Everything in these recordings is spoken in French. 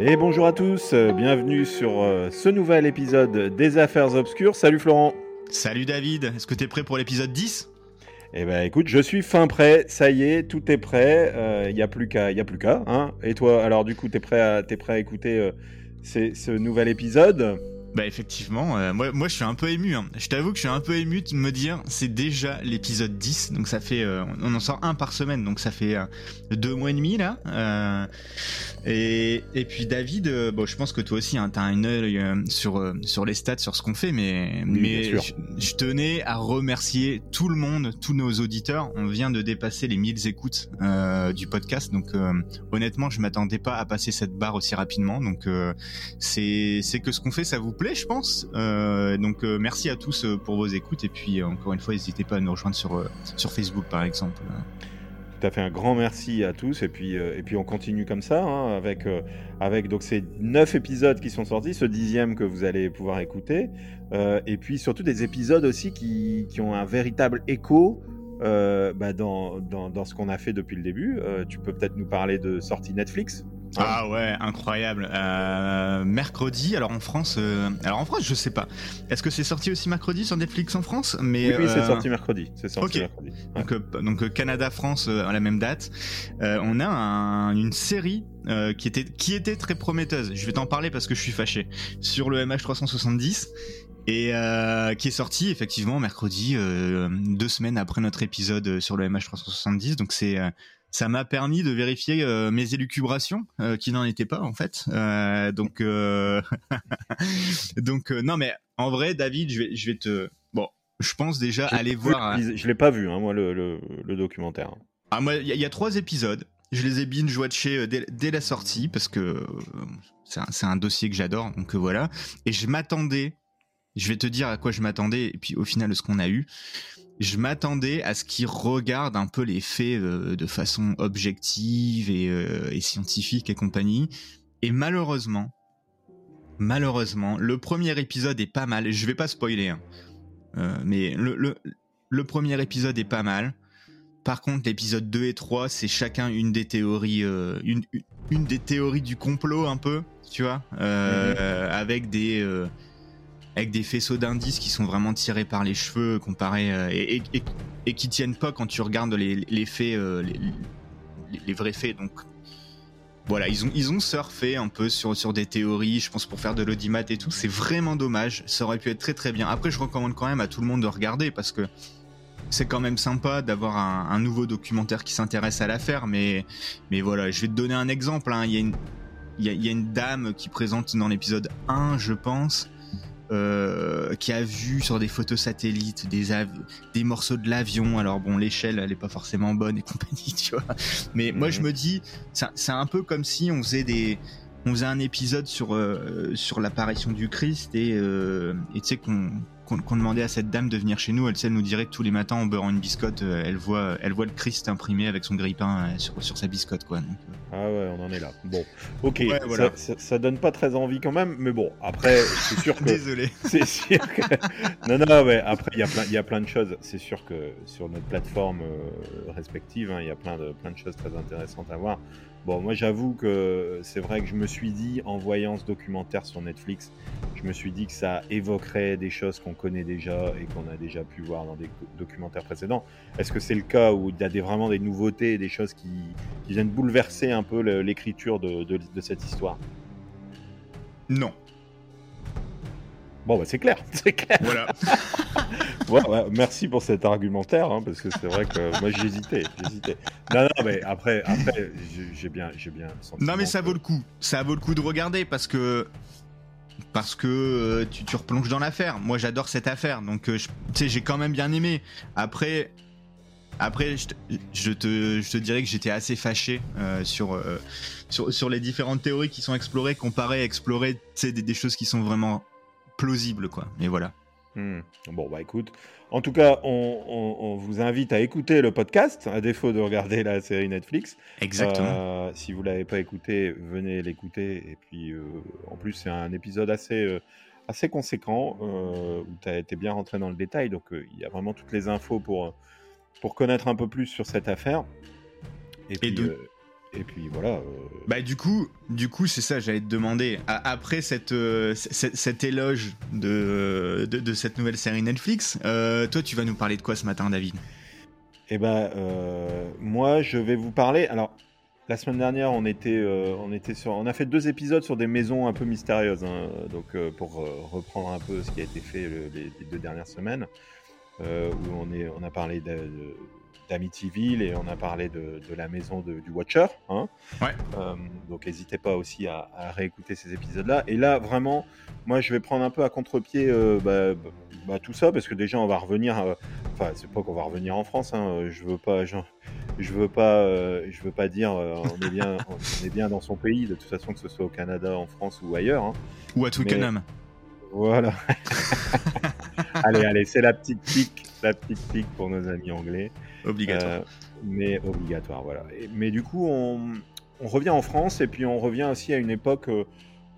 Et bonjour à tous, euh, bienvenue sur euh, ce nouvel épisode des Affaires Obscures. Salut Florent. Salut David, est-ce que t'es prêt pour l'épisode 10 Eh ben écoute, je suis fin prêt, ça y est, tout est prêt, il euh, n'y a plus qu'à, y a plus qu'à. Hein Et toi, alors du coup, t'es prêt à, es prêt à écouter ce nouvel épisode? Bah effectivement, euh, moi, moi je suis un peu ému. Hein. Je t'avoue que je suis un peu ému de me dire c'est déjà l'épisode 10, donc ça fait euh, on en sort un par semaine, donc ça fait euh, deux mois et demi là. Et, et, puis David, bon je pense que toi aussi hein, t'as un œil sur sur les stats, sur ce qu'on fait, mais mais je, tenais à remercier tout le monde, tous nos auditeurs. On vient de dépasser les 1000 écoutes du podcast, donc honnêtement je m'attendais pas à passer cette barre aussi rapidement, donc c'est c'est que ce qu'on fait ça vous plaît, je pense. Euh, donc euh, merci à tous euh, pour vos écoutes et puis encore une fois, n'hésitez pas à nous rejoindre sur sur Facebook par exemple. Tout à fait un grand merci à tous et puis et puis on continue comme ça hein, avec avec donc ces neuf épisodes qui sont sortis, ce dixième que vous allez pouvoir écouter et puis surtout des épisodes aussi qui, qui ont un véritable écho bah, dans, dans, dans, ce qu'on a fait depuis le début. tu peux peut-être nous parler de sortie Netflix? Ah ouais, incroyable. Euh, mercredi, alors en France, euh, alors en France, je sais pas. Est-ce que c'est sorti aussi mercredi sur Netflix en France? Mais oui, c'est euh, sorti mercredi. C'est sorti mercredi. Donc, Canada, France à la même date. on a une série qui était qui était très prometteuse. Je vais t'en parler parce que je suis fâché sur le MH370 et qui est sorti effectivement mercredi, deux semaines après notre épisode sur le MH370. Donc c'est ça m'a permis de vérifier euh, mes élucubrations euh, qui n'en étaient pas en fait. Euh, donc donc non mais en vrai David, je vais je vais te bon, je pense déjà aller voir. Je l'ai pas vu hein, moi le, le, documentaire. Ah moi il y, a trois épisodes. Je les ai binge watchés dès, dès la sortie parce que c'est un, un, dossier que j'adore donc voilà. Et je m'attendais, je vais te dire à quoi je m'attendais et puis au final ce qu'on a eu je m'attendais à ce qu'ils regardent un peu les faits euh, de façon objective euh, et, scientifique et compagnie. Et malheureusement, malheureusement, le premier épisode est pas mal. Je vais pas spoiler, hein. euh, mais le, le, premier épisode est pas mal. Par contre, l'épisode 2 et 3, c'est chacun une des théories, une, une, des théories du complot un peu, tu vois, mm-hmm. avec des avec des faisceaux d'indices qui sont vraiment tirés par les cheveux euh, et, et, qui tiennent pas quand tu regardes les, faits, euh, les, vrais faits. Donc voilà, ils ont ils ont surfé un peu sur sur des théories, je pense pour faire de l'audimat et tout. C'est vraiment dommage. Ça aurait pu être très très bien. Après, je recommande quand même à tout le monde de regarder parce que c'est quand même sympa d'avoir un, nouveau documentaire qui s'intéresse à l'affaire. Mais mais voilà, je vais te donner un exemple. Hein. Il y a une il y a une dame qui présente dans l'épisode 1, je pense, euh, qui a vu sur des photos satellites des, des morceaux de l'avion. Alors bon, l'échelle, elle est pas forcément bonne et compagnie, tu vois. Mais moi, je mhm. me dis, c'est un peu comme si on faisait des, on faisait un épisode sur euh, sur l'apparition du Christ et euh, tu sais qu'on qu'on demandait à cette dame de venir chez nous, elle, elle nous dirait que tous les matins en beurrant une biscotte, euh, elle voit, elle voit le Christ imprimé avec son grille-pain sur, sur, sa biscotte, quoi. Donc, ah ouais, on en est là. Bon, ok, ça, ça, donne pas très envie quand même, mais bon, après, c'est sûr que. Désolé. C'est sûr que. non, non, ouais, après, il y, a plein, y a plein de choses. C'est sûr que sur notre plateforme respective, hein, il y a plein de, plein de choses très intéressantes à voir. Bon, moi j'avoue que c'est vrai que je me suis dit, en voyant ce documentaire sur Netflix, je me suis dit que ça évoquerait des choses qu'on connaît déjà et qu'on a déjà pu voir dans des documentaires précédents. Est-ce que c'est le cas où il y a vraiment des nouveautés, des choses qui, viennent bouleverser un peu l'écriture de cette histoire? Non. Bon, bah, c'est clair, c'est clair. Voilà. merci pour cet argumentaire, hein, parce que c'est vrai que moi j'hésitais, j'hésitais. Non, non, mais après, après j'ai bien, j'ai bien. Non, mais ça vaut le coup. Ça vaut le coup de regarder parce que parce que euh, tu, tu, replonges dans l'affaire. Moi, j'adore cette affaire, donc euh, tu sais, j'ai quand même bien aimé. Après, après, je te, je te, je te dirais que j'étais assez fâché euh, sur, sur, sur les différentes théories qui sont explorées, comparées, explorées, tu des, des choses qui sont vraiment plausible, quoi. Mais voilà. Hmm. Bon, bah écoute, en tout cas, on, vous invite à écouter le podcast, à défaut de regarder la série Netflix. Exactement. Euh, si vous l'avez pas écouté, venez l'écouter. Et puis, euh, en plus, c'est un épisode assez, euh, assez conséquent, où tu as été bien rentré dans le détail. Donc, il y a vraiment toutes les infos pour, pour connaître un peu plus sur cette affaire. Et, puis, et puis voilà. euh, Bah du coup, du coup c'est ça, j'allais te demander. Après cette, euh, éloge de, de, de cette nouvelle série Netflix, euh, toi tu vas nous parler de quoi ce matin, David? Eh ben, euh, moi, je vais vous parler. Alors, la semaine dernière, on était, on était sur, on a fait deux épisodes sur des maisons un peu mystérieuses. hein. donc, pour reprendre un peu ce qui a été fait le- les, les deux dernières semaines, où on est, on a parlé de- de- d'Amityville et on a parlé de, de la maison de- du Watcher. Hein. Ouais. Euh, donc, n'hésitez pas aussi à, à réécouter ces épisodes-là. Et là, vraiment, moi, je vais prendre un peu à contre-pied euh, bah, bah, tout ça parce que déjà, on va revenir. euh, Enfin, c'est pas qu'on va revenir en France. Hein. Je veux pas, genre, je veux pas, je veux pas dire on est bien, on est bien dans son pays. De toute façon, que ce soit au Canada, en France ou ailleurs. hein. Ou à Twickenham Voilà. allez, allez, c'est la petite pique, la petite pique pour nos amis anglais. Obligatoire. Euh, mais obligatoire, voilà. Et- mais du coup, on, on revient en France et puis on revient aussi à une époque euh,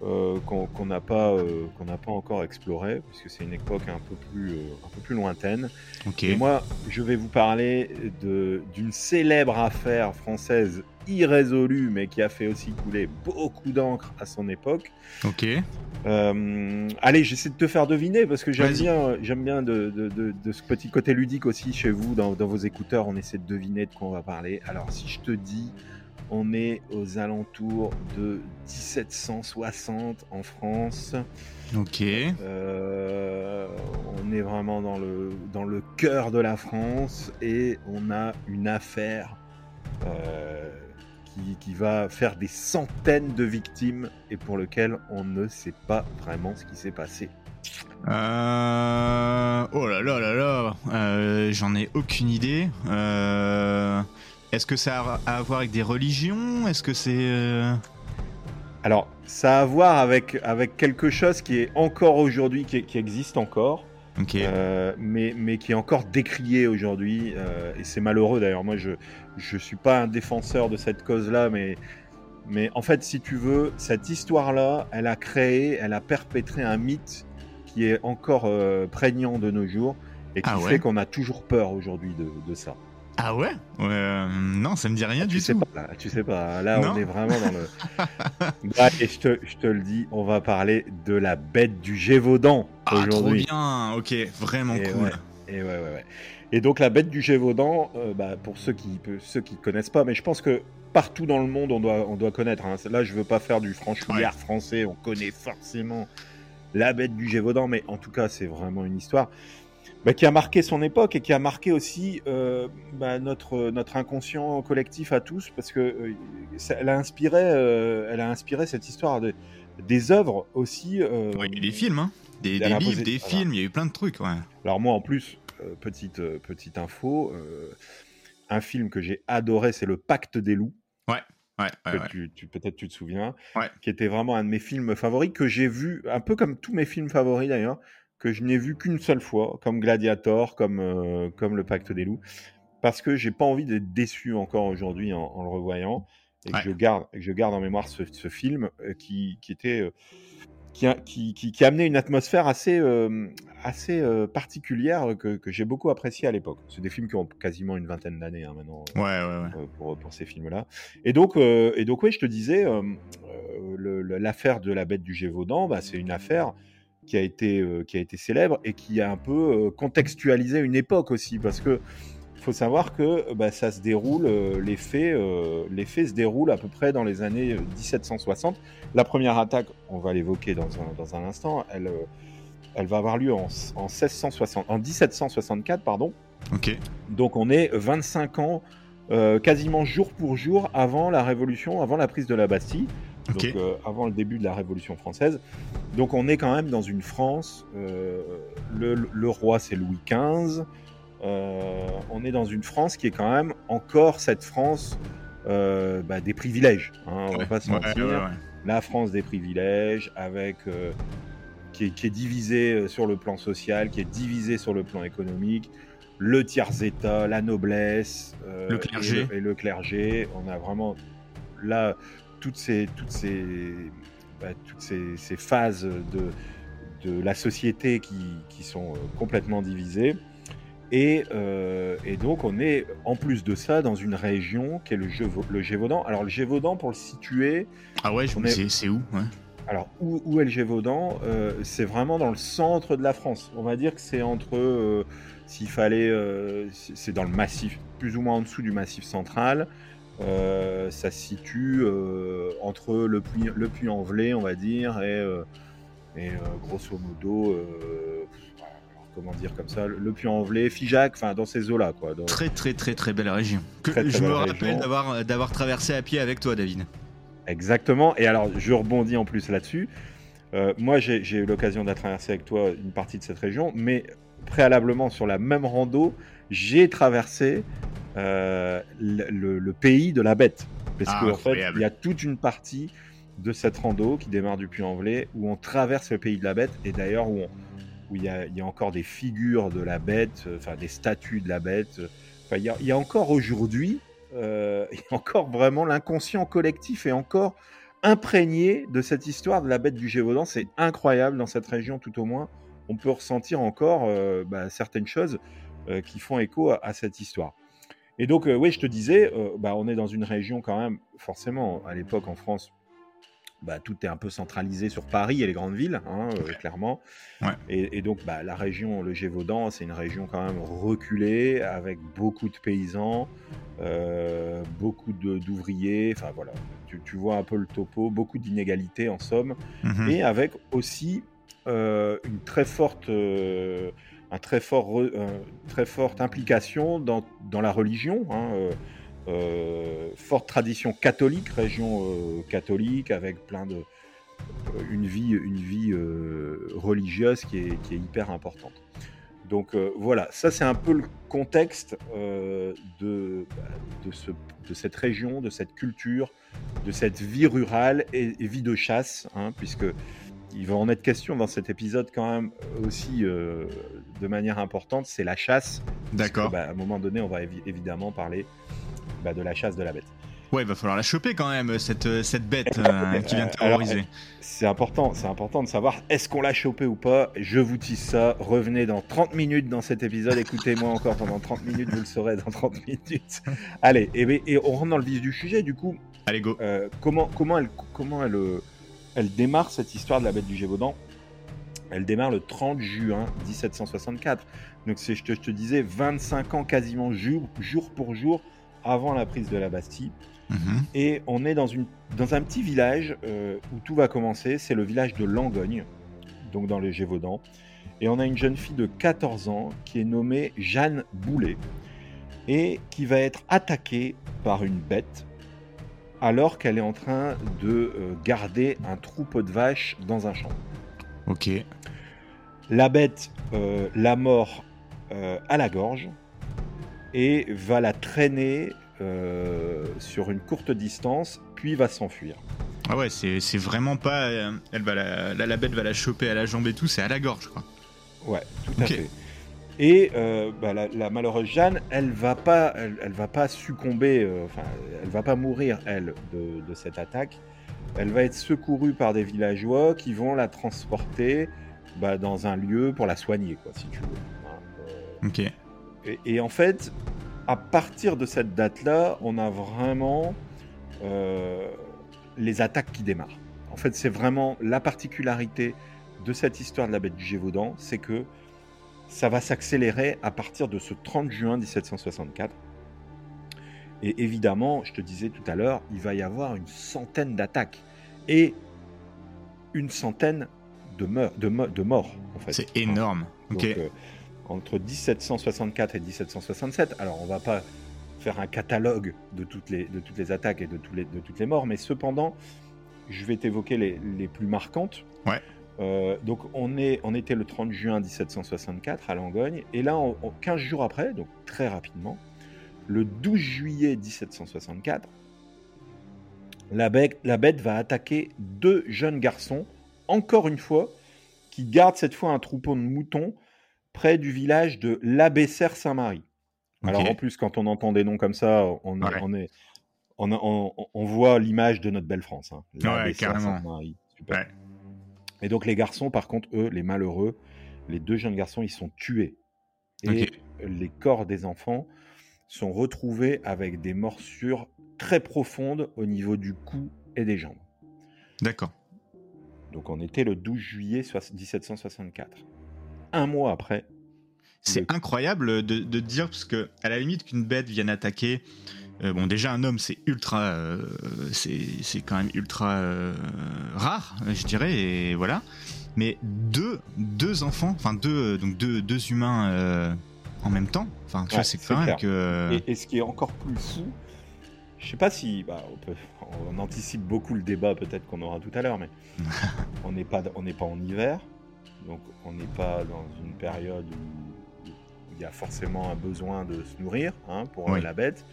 euh, qu'on n'a pas, euh, qu'on n'a pas encore explorée, puisque c'est une époque un peu plus, un peu plus lointaine. Et moi, je vais vous parler d'une célèbre affaire française irrésolue, mais qui a fait aussi couler beaucoup d'encre à son époque. Ok. Euh, allez, j'essaie de te faire deviner parce que j'aime bien, j'aime bien de, de- de- de ce petit côté ludique aussi chez vous, dans, dans vos écouteurs. On essaie de deviner de quoi on va parler. Alors, si je te dis, on est aux alentours de 1760 en France. Ok. Euh, on est vraiment dans le, dans le cœur de la France et on a une affaire euh, qui, qui va faire des centaines de victimes et pour lequel on ne sait pas vraiment ce qui s'est passé. Euh... Oh là là là là. Euh, J'en ai aucune idée. Euh... Est-ce que ça a à voir avec des religions? Est-ce que c'est euh, Alors, ça a à voir avec, avec quelque chose qui est encore aujourd'hui, qui, qui existe encore, euh, mais, mais qui est encore décrié aujourd'hui. euh, et c'est malheureux d'ailleurs. Moi, je je suis pas un défenseur de cette cause-là, mais, mais en fait, si tu veux, cette histoire-là, elle a créé, elle a perpétré un mythe qui est encore euh, prégnant de nos jours et qui Ah ouais fait qu'on a toujours peur aujourd'hui de, de ça. Ah ouais, Ouais, euh, Non, ça me dit rien tu du sais tout. pas, là, tu sais pas. Là, Non. on est vraiment dans le. Bah, et je te, je te le dis, on va parler de la bête du Gévaudan Ah, trop aujourd'hui. bien. Ok, vraiment Et cool. ouais. Et ouais, ouais, ouais. Et donc la bête du Gévaudan, euh, bah, pour ceux qui ceux qui connaissent pas, mais je pense que partout dans le monde, on doit on doit connaître. hein. Là, je veux pas faire du franchouillard français. On connaît forcément la bête du Gévaudan, mais en tout cas, c'est vraiment une histoire bah, qui a marqué son époque et qui a marqué aussi euh, bah, notre notre inconscient collectif à tous, parce que euh, ça- elle a inspiré elle a inspiré cette histoire de, des œuvres aussi. Ouais, il y a des films, hein. Des, livres, des films, il y a eu plein de trucs, ouais. Alors moi en plus, petite, euh, petite info, euh, un film que j'ai adoré, c'est Le Pacte des loups, Ouais, ouais, que ouais. tu, tu- peut-être tu te souviens, qui était vraiment un de mes films favoris, que j'ai vu, un peu comme tous mes films favoris d'ailleurs, que je n'ai vu qu'une seule fois, comme Gladiator, comme, euh, comme Le Pacte des loups, parce que j'ai pas envie d'être déçu encore aujourd'hui en, en le revoyant, et que, je garde, que je garde en mémoire ce, ce film euh, qui, qui était... qui, a- qui, qui, qui amenait une atmosphère assez, euh, assez euh, particulière que, que j'ai beaucoup apprécié à l'époque. C'est des films qui ont quasiment une vingtaine d'années hein, maintenant Ouais, ouais, ouais. pour, pour ces films-là. Et donc, euh, et donc, oui, je te disais, l'affaire de la bête du Gévaudan, bah, c'est une affaire qui a été qui a été célèbre et qui a un peu contextualisé une époque aussi, parce que faut savoir que bah, ça se déroule, euh, les faits, euh, les faits se déroulent à peu près dans les années euh, 1760. La première attaque, on va l'évoquer dans un, dans un instant, elle, euh, elle va avoir lieu en, en 1660, en 1764, pardon. Ok. Donc on est 25 ans, euh, quasiment jour pour jour avant la Révolution, avant la prise de la Bastille, donc euh, avant le début de la Révolution française. Donc on est quand même dans une France, euh, le, le roi c'est Louis XV, euh, on est dans une France qui est quand même encore cette France euh, bah, des privilèges, hein, on va pas se ouais, mentir ouais, ouais. la France des privilèges, avec euh, qui, est, qui est divisée euh, sur le plan social, qui est divisée sur le plan économique, le tiers état, la noblesse, euh, Le clergé. et le, et le clergé. On a vraiment là toutes ces toutes ces bah, toutes ces, ces phases de de la société qui, qui sont euh, complètement divisées. Et, euh, et, donc, on est en plus de ça dans une région qui est le, le Gévaudan. Alors, le Gévaudan, pour le situer. Ah ouais, est... c'est où ouais. Alors, où, où, est le Gévaudan? Euh, C'est vraiment dans le centre de la France. On va dire que c'est entre. Euh, s'il fallait. C'est dans le massif, plus ou moins en dessous du massif central. ça se situe entre le puy, le puy en velay on va dire, et, et grosso modo comment dire comme ça, le Puy-en-Velay, Figeac, enfin dans ces eaux-là quoi. Très très très très belle région. Que je me rappelle d'avoir d'avoir traversé à pied avec toi, David. Exactement. Et alors je rebondis en plus là-dessus. Euh, moi, j'ai eu l'occasion de traverser avec toi une partie de cette région, mais préalablement sur la même rando, j'ai traversé euh, le, pays de la bête. Parce ah, qu'en fait, il y a toute une partie de cette rando qui démarre du Puy-en-Velay où on traverse le pays de la bête et d'ailleurs où on, où il y, a, encore des figures de la bête, euh, enfin des statues de la bête. Enfin, il, y a, encore aujourd'hui, euh, encore vraiment l'inconscient collectif est encore imprégné de cette histoire de la bête du Gévaudan. C'est incroyable dans cette région, tout au moins. On peut ressentir encore euh, bah, certaines choses qui font écho à, cette histoire. Et donc, oui, je te disais, bah, on est dans une région quand même, forcément, à l'époque en France, bah, tout est un peu centralisé sur Paris et les grandes villes, hein, euh, clairement. Et, donc, bah, la région, le Gévaudan, c'est une région quand même reculée, avec beaucoup de paysans, euh, beaucoup d'ouvriers. Enfin, voilà, tu, vois un peu le topo, beaucoup d'inégalités en somme, mhm. et avec aussi euh, une très forte. un très, fort, très forte implication dans, dans la religion. Hein, euh, forte tradition catholique, région euh, catholique, avec plein de euh, une vie, une vie religieuse qui est, qui est, hyper importante. Donc voilà, ça c'est un peu le contexte de, bah, de, ce, de, cette région, de cette culture, de cette vie rurale et, vie de chasse, hein, puisque il va en être question dans cet épisode quand même aussi de manière importante, c'est la chasse. D'accord. Bah, à un moment donné, on va évidemment parler bah, de la chasse de la bête. Ouais, il va falloir la choper quand même, cette, euh, cette bête euh, qui vient de terroriser. C'est important, c'est important de savoir est-ce qu'on l'a chopé ou pas? Je vous tisse ça. Revenez dans 30 minutes dans cet épisode. Écoutez-moi encore pendant 30 minutes, vous le saurez dans 30 minutes. Allez, et, on rentre dans le vif du sujet du coup. Allez, go. Euh, comment, comment, elle, comment elle, elle démarre cette histoire de la bête du Gévaudan? Elle démarre le 30 juin 1764. Donc, je te, je te disais, 25 ans quasiment jour, jour pour jour avant la prise de la Bastille. Mhm. Et on est dans, une, dans un petit village euh, où tout va commencer, c'est le village de Langogne, donc dans le Gévaudan. Et on a une jeune fille de 14 ans qui est nommée Jeanne Boulet et qui va être attaquée par une bête alors qu'elle est en train de euh, garder un troupeau de vaches dans un champ. Ok. La bête euh, la mort à la gorge et va la traîner euh, sur une courte distance, puis va s'enfuir. Ah ouais, c'est vraiment pas. Euh, elle va la, la, bête va la choper à la jambe et tout, c'est à la gorge, quoi. Ouais, tout à fait. Et euh, bah, la, malheureuse Jeanne, elle va pas, elle, va pas succomber, enfin, elle va pas mourir elle de, de, cette attaque. Elle va être secourue par des villageois qui vont la transporter bah, dans un lieu pour la soigner, quoi, si tu veux. ok. Et, en fait, à partir de cette date-là, on a vraiment euh, les attaques qui démarrent. En fait, c'est vraiment la particularité de cette histoire de la bête du Gévaudan, c'est que ça va s'accélérer à partir de ce 30 juin 1764. Et évidemment, je te disais tout à l'heure, il va y avoir une centaine d'attaques et une centaine de, de, morts. En fait. C'est énorme. ok. Euh, entre 1764 et 1767. Alors, on va pas faire un catalogue de toutes les, de toutes les attaques et de, tous les, de toutes les morts, mais cependant, je vais t'évoquer les, les, plus marquantes. Ouais. Euh, donc, on, est, on était le 30 juin 1764 à Langogne, et là, 15 jours après, donc très rapidement, le 12 juillet 1764, la bête, la bête va attaquer deux jeunes garçons, encore une fois, qui gardent cette fois un troupeau de moutons près du village de l'Abbessère-Saint-Marie. Alors en plus, quand on entend des noms comme ça, on, est, on, voit l'image de notre belle France. Hein. Saint-Marie. Et donc les garçons, par contre, eux, les malheureux, les deux jeunes garçons, ils sont tués. Et les corps des enfants sont retrouvés avec des morsures très profondes au niveau du cou et des jambes. D'accord. Donc on était le 12 juillet 1764. Un mois après. C'est incroyable de, de, dire, parce que à la limite qu'une bête vienne attaquer, euh, bon déjà un homme c'est ultra, euh, c'est quand même ultra euh, rare, je dirais, et voilà. Mais deux, deux enfants, enfin deux, donc deux, deux humains en même temps, enfin tu vois c'est quand même que... Et, et, ce qui est encore plus fou, je sais pas si bah, on, peut, on, anticipe beaucoup le débat peut-être qu'on aura tout à l'heure, mais on n'est pas on n'est pas en hiver, donc on n'est pas dans une période où il y a forcément un besoin de se nourrir hein, pour la bête.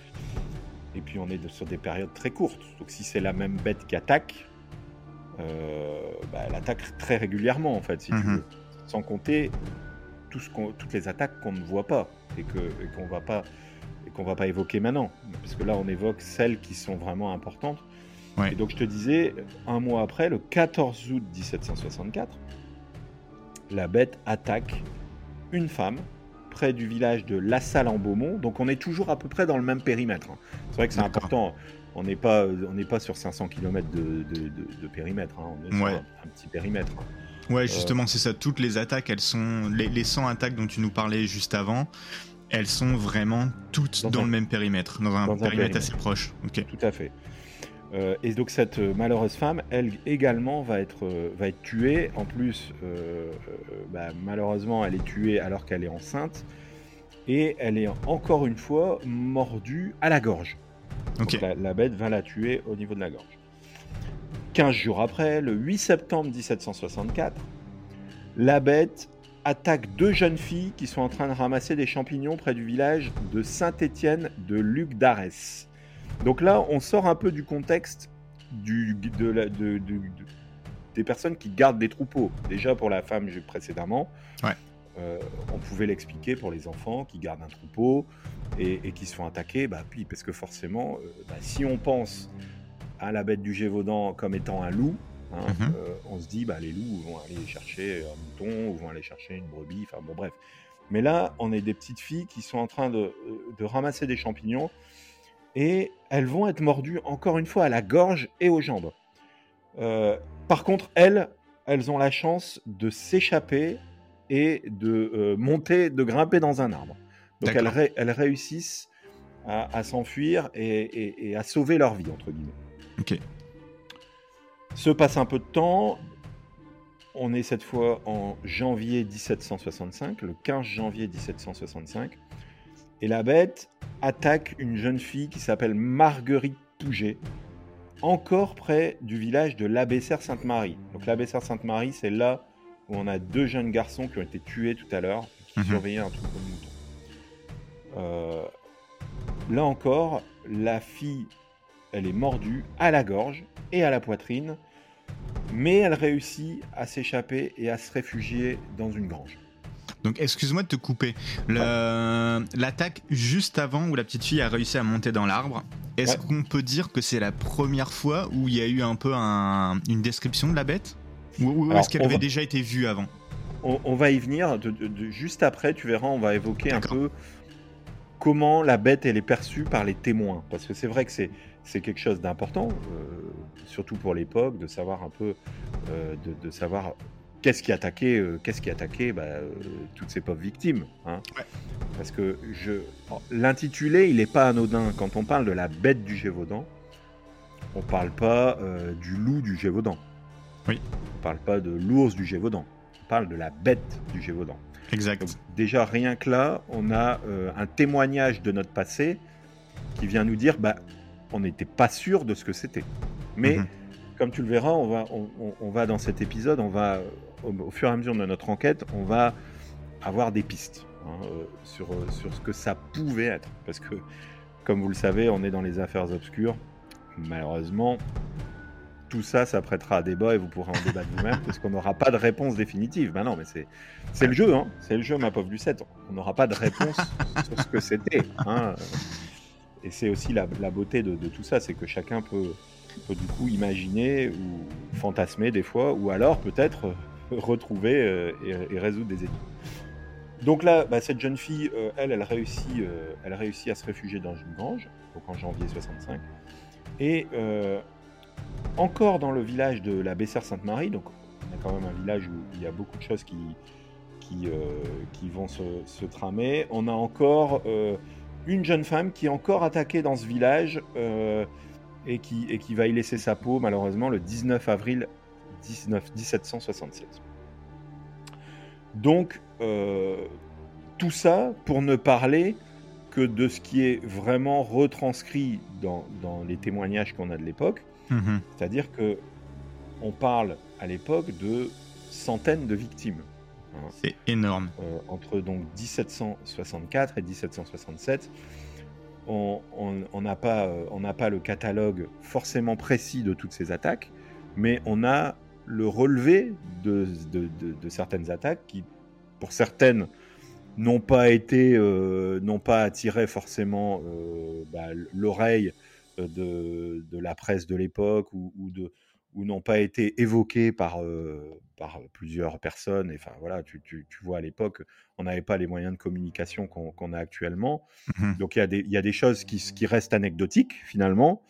Et puis on est sur des périodes très courtes. Donc si c'est la même bête qui attaque, euh, bah, elle attaque très régulièrement en fait, si tu Mhm. veux. Sans compter tout ce qu'on- toutes les attaques qu'on ne voit pas et que et qu'on va pas et qu'on va pas évoquer maintenant, parce que là on évoque celles qui sont vraiment importantes. Ouais. Et donc je te disais, un mois après, le 14 août 1764, la bête attaque une femme près du village de La Salle en Beaumont. Donc on est toujours à peu près dans le même périmètre. hein. C'est vrai que c'est important. On n'est pas, on n'est pas sur 500 km de, de- de- de périmètre. hein. On est sur un, un petit périmètre. hein. Ouais, justement, c'est ça. Toutes les attaques, elles sont. Les, les 100 attaques dont tu nous parlais juste avant, elles sont vraiment toutes Dans dans, un- le même périmètre, dans un dans un périmètre, périmètre. assez proche. Ok. Tout à fait. Euh, et donc cette euh, malheureuse femme, elle également va être, euh, va être tuée. En plus, euh, bah, malheureusement, elle est tuée alors qu'elle est enceinte. Et elle est encore une fois mordue à la gorge. Donc la, la bête va la tuer au niveau de la gorge. 15 jours après, le 8 septembre 1764, la bête attaque deux jeunes filles qui sont en train de ramasser des champignons près du village de Saint-Étienne de Luc d'Arès. Donc là, on sort un peu du contexte du, de la- de- de- de- des personnes qui gardent des troupeaux. Déjà pour la femme précédemment, Ouais. euh, on pouvait l'expliquer pour les enfants qui gardent un troupeau et, et qui se font attaquer. Bah, puis, parce que forcément, euh, bah, si on pense à la bête du Gévaudan comme étant un loup, hein, Mhm. euh, on se dit bah, les loups vont aller chercher un mouton ou vont aller chercher une brebis. Enfin bon, bref. Mais là, on est des petites filles qui sont en train de, de ramasser des champignons et elles vont être mordues encore une fois à la gorge et aux jambes. Euh, par contre, elles, elles ont la chance de s'échapper et de euh, monter, de grimper dans un arbre. Donc elles, D'accord. ré- elles réussissent à, à s'enfuir et, et- et à sauver leur vie, entre guillemets. Ok. Se passe un peu de temps. On est cette fois en janvier 1765, le 15 janvier 1765. Et la bête attaque une jeune fille qui s'appelle Marguerite Pouget, encore près du village de l'Abbessère-Sainte-Marie. Donc l'Abbessère-Sainte-Marie, c'est là où on a deux jeunes garçons qui ont été tués tout à l'heure, qui Mhm. surveillaient un troupeau de moutons. Euh, là encore, la fille, elle est mordue à la gorge et à la poitrine, mais elle réussit à s'échapper et à se réfugier dans une grange. Donc, excuse-moi de te couper. L'attaque juste avant où la petite fille a réussi à monter dans l'arbre, est-ce Ouais. qu'on peut dire que c'est la première fois où il y a eu un peu un- une description de la bête? Ou, est-ce qu'elle avait va- déjà été vue avant? On, on va y venir, de- de- de- juste après, tu verras, on va évoquer un peu comment la bête elle est perçue par les témoins. Parce que c'est vrai que c'est, c'est quelque chose d'important, euh, surtout pour l'époque, de savoir un peu, euh, de, de savoir qu'est-ce qui attaquait, euh, qu'est-ce qui attaquait bah, euh, toutes ces pauvres victimes. hein. Ouais. Parce que je, l'intitulé, il n'est pas anodin. Quand on parle de la bête du Gévaudan, on parle pas euh, du loup du Gévaudan. Oui. On parle pas de l'ours du Gévaudan. On parle de la bête du Gévaudan. Exact. Donc, déjà, rien que là, on a euh, un témoignage de notre passé qui vient nous dire bah, on n'était pas sûr de ce que c'était. Mais, Mhm. comme tu le verras, on va, on, on- on va dans cet épisode, on va, au, fur et à mesure de notre enquête, on va avoir des pistes hein, euh, sur, euh, sur ce que ça pouvait être. Parce que, comme vous le savez, on est dans les affaires obscures. Malheureusement, tout ça, ça prêtera à débat et vous pourrez en débattre vous-même parce qu'on n'aura pas de réponse définitive. Ben non, mais c'est c'est le jeu, hein. C'est le jeu, ma pauvre Lucette. On n'aura pas de réponse sur ce que c'était. Hein. Et c'est aussi la, la beauté de, de tout ça, c'est que chacun peut, peut du coup imaginer ou fantasmer des fois, ou alors peut-être euh, retrouver euh, et, résoudre des énigmes. Donc là, bah, cette jeune fille, euh, elle, elle réussit, euh, elle réussit à se réfugier dans une grange, donc en janvier 65. Et encore dans le village de la Bessère-Sainte-Marie, donc on a quand même un village où il y a beaucoup de choses qui, qui, qui vont se, se, tramer, on a encore une jeune femme qui est encore attaquée dans ce village et, qui, et qui va y laisser sa peau, malheureusement, le 19 avril 19, 1767. Donc, euh, tout ça pour ne parler que de ce qui est vraiment retranscrit dans, les témoignages qu'on a de l'époque. Mhm. C'est-à-dire que on parle à l'époque de centaines de victimes. Hein. C'est énorme. Euh, entre donc 1764 et 1767, on n'a pas, euh, pas le catalogue forcément précis de toutes ces attaques, mais on a le relevé de, certaines attaques qui, pour certaines, n'ont pas été, euh, n'ont pas attiré forcément euh, bah, l'oreille de, la presse de l'époque ou, de ou n'ont pas été évoquées par, euh, par plusieurs personnes. enfin voilà, tu, vois à l'époque, on n'avait pas les moyens de communication qu'on a actuellement. Mmh Donc il y, y, a des choses qui, qui restent anecdotiques finalement,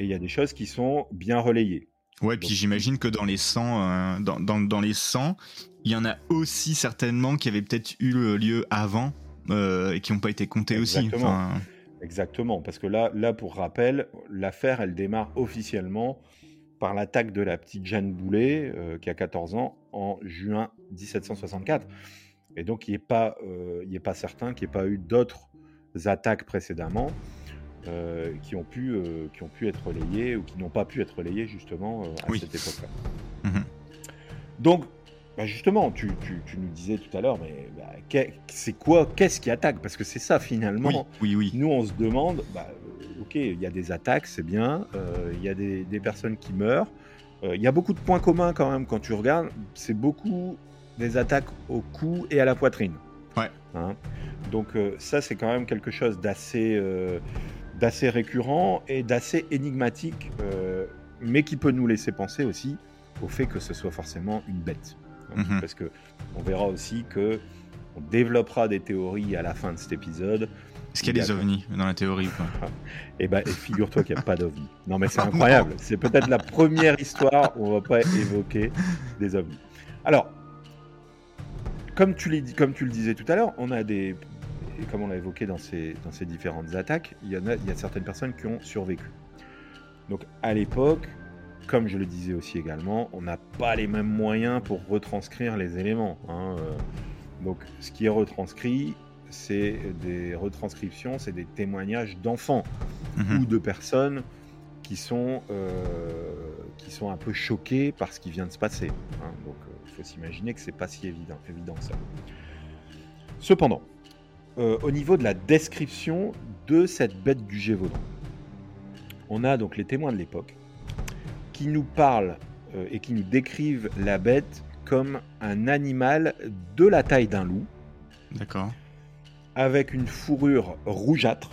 et il y a des choses qui sont bien relayées. Ouais, puis j'imagine que dans les 100, euh, dans, dans, dans, les 100, il y en a aussi certainement qui avaient peut-être eu lieu avant euh, et qui n'ont pas été comptés Exactement. aussi. Enfin... Exactement, parce que là, là, pour rappel, l'affaire, elle démarre officiellement par l'attaque de la petite Jeanne Boulet, euh, qui a 14 ans, en juin 1764. Et donc, il n'est pas, euh, pas certain qu'il n'y ait pas eu d'autres attaques précédemment. Euh, qui, ont pu, euh, qui ont pu être relayés ou qui n'ont pas pu être relayés justement euh, à cette époque-là. Mhm. Donc, bah, justement, tu, tu, nous disais tout à l'heure, mais bah, c'est quoi, qu'est-ce qui attaque? Parce que c'est ça finalement. Oui, oui, Nous, on se demande, bah, ok, il y a des attaques, c'est bien, il y a des, des, personnes qui meurent. Il y a beaucoup de points communs quand même quand tu regardes. C'est beaucoup des attaques au cou et à la poitrine. Ouais. Hein Donc ça, c'est quand même quelque chose d'assez d'assez récurrent et d'assez énigmatique, euh, mais qui peut nous laisser penser aussi au fait que ce soit forcément une bête. Mhm. Parce que on verra aussi que on développera des théories à la fin de cet épisode. Est-ce qu'il y a des ovnis dans la théorie Et eh ben, figure-toi qu'il n'y a pas d'ovnis. Non, mais c'est incroyable. C'est peut-être la première histoire où on va pas évoquer des ovnis. Alors, comme tu, comme tu le disais tout à l'heure, on a des et comme on l'a évoqué dans ces, dans ces différentes attaques, il y, a, il y a certaines personnes qui ont survécu. Donc à l'époque, comme je le disais aussi également, on n'a pas les mêmes moyens pour retranscrire les éléments. Hein, euh. Donc ce qui est retranscrit, c'est des retranscriptions, c'est des témoignages d'enfants mhm. ou de personnes qui sont, euh, qui sont un peu choqués par ce qui vient de se passer. Hein. Donc il faut s'imaginer que c'est pas si évident, évident ça. Cependant, euh, au niveau de la description de cette bête du Gévaudan. On a donc les témoins de l'époque qui nous parlent euh, et qui nous décrivent la bête comme un animal de la taille d'un loup. D'accord. Avec une fourrure rougeâtre,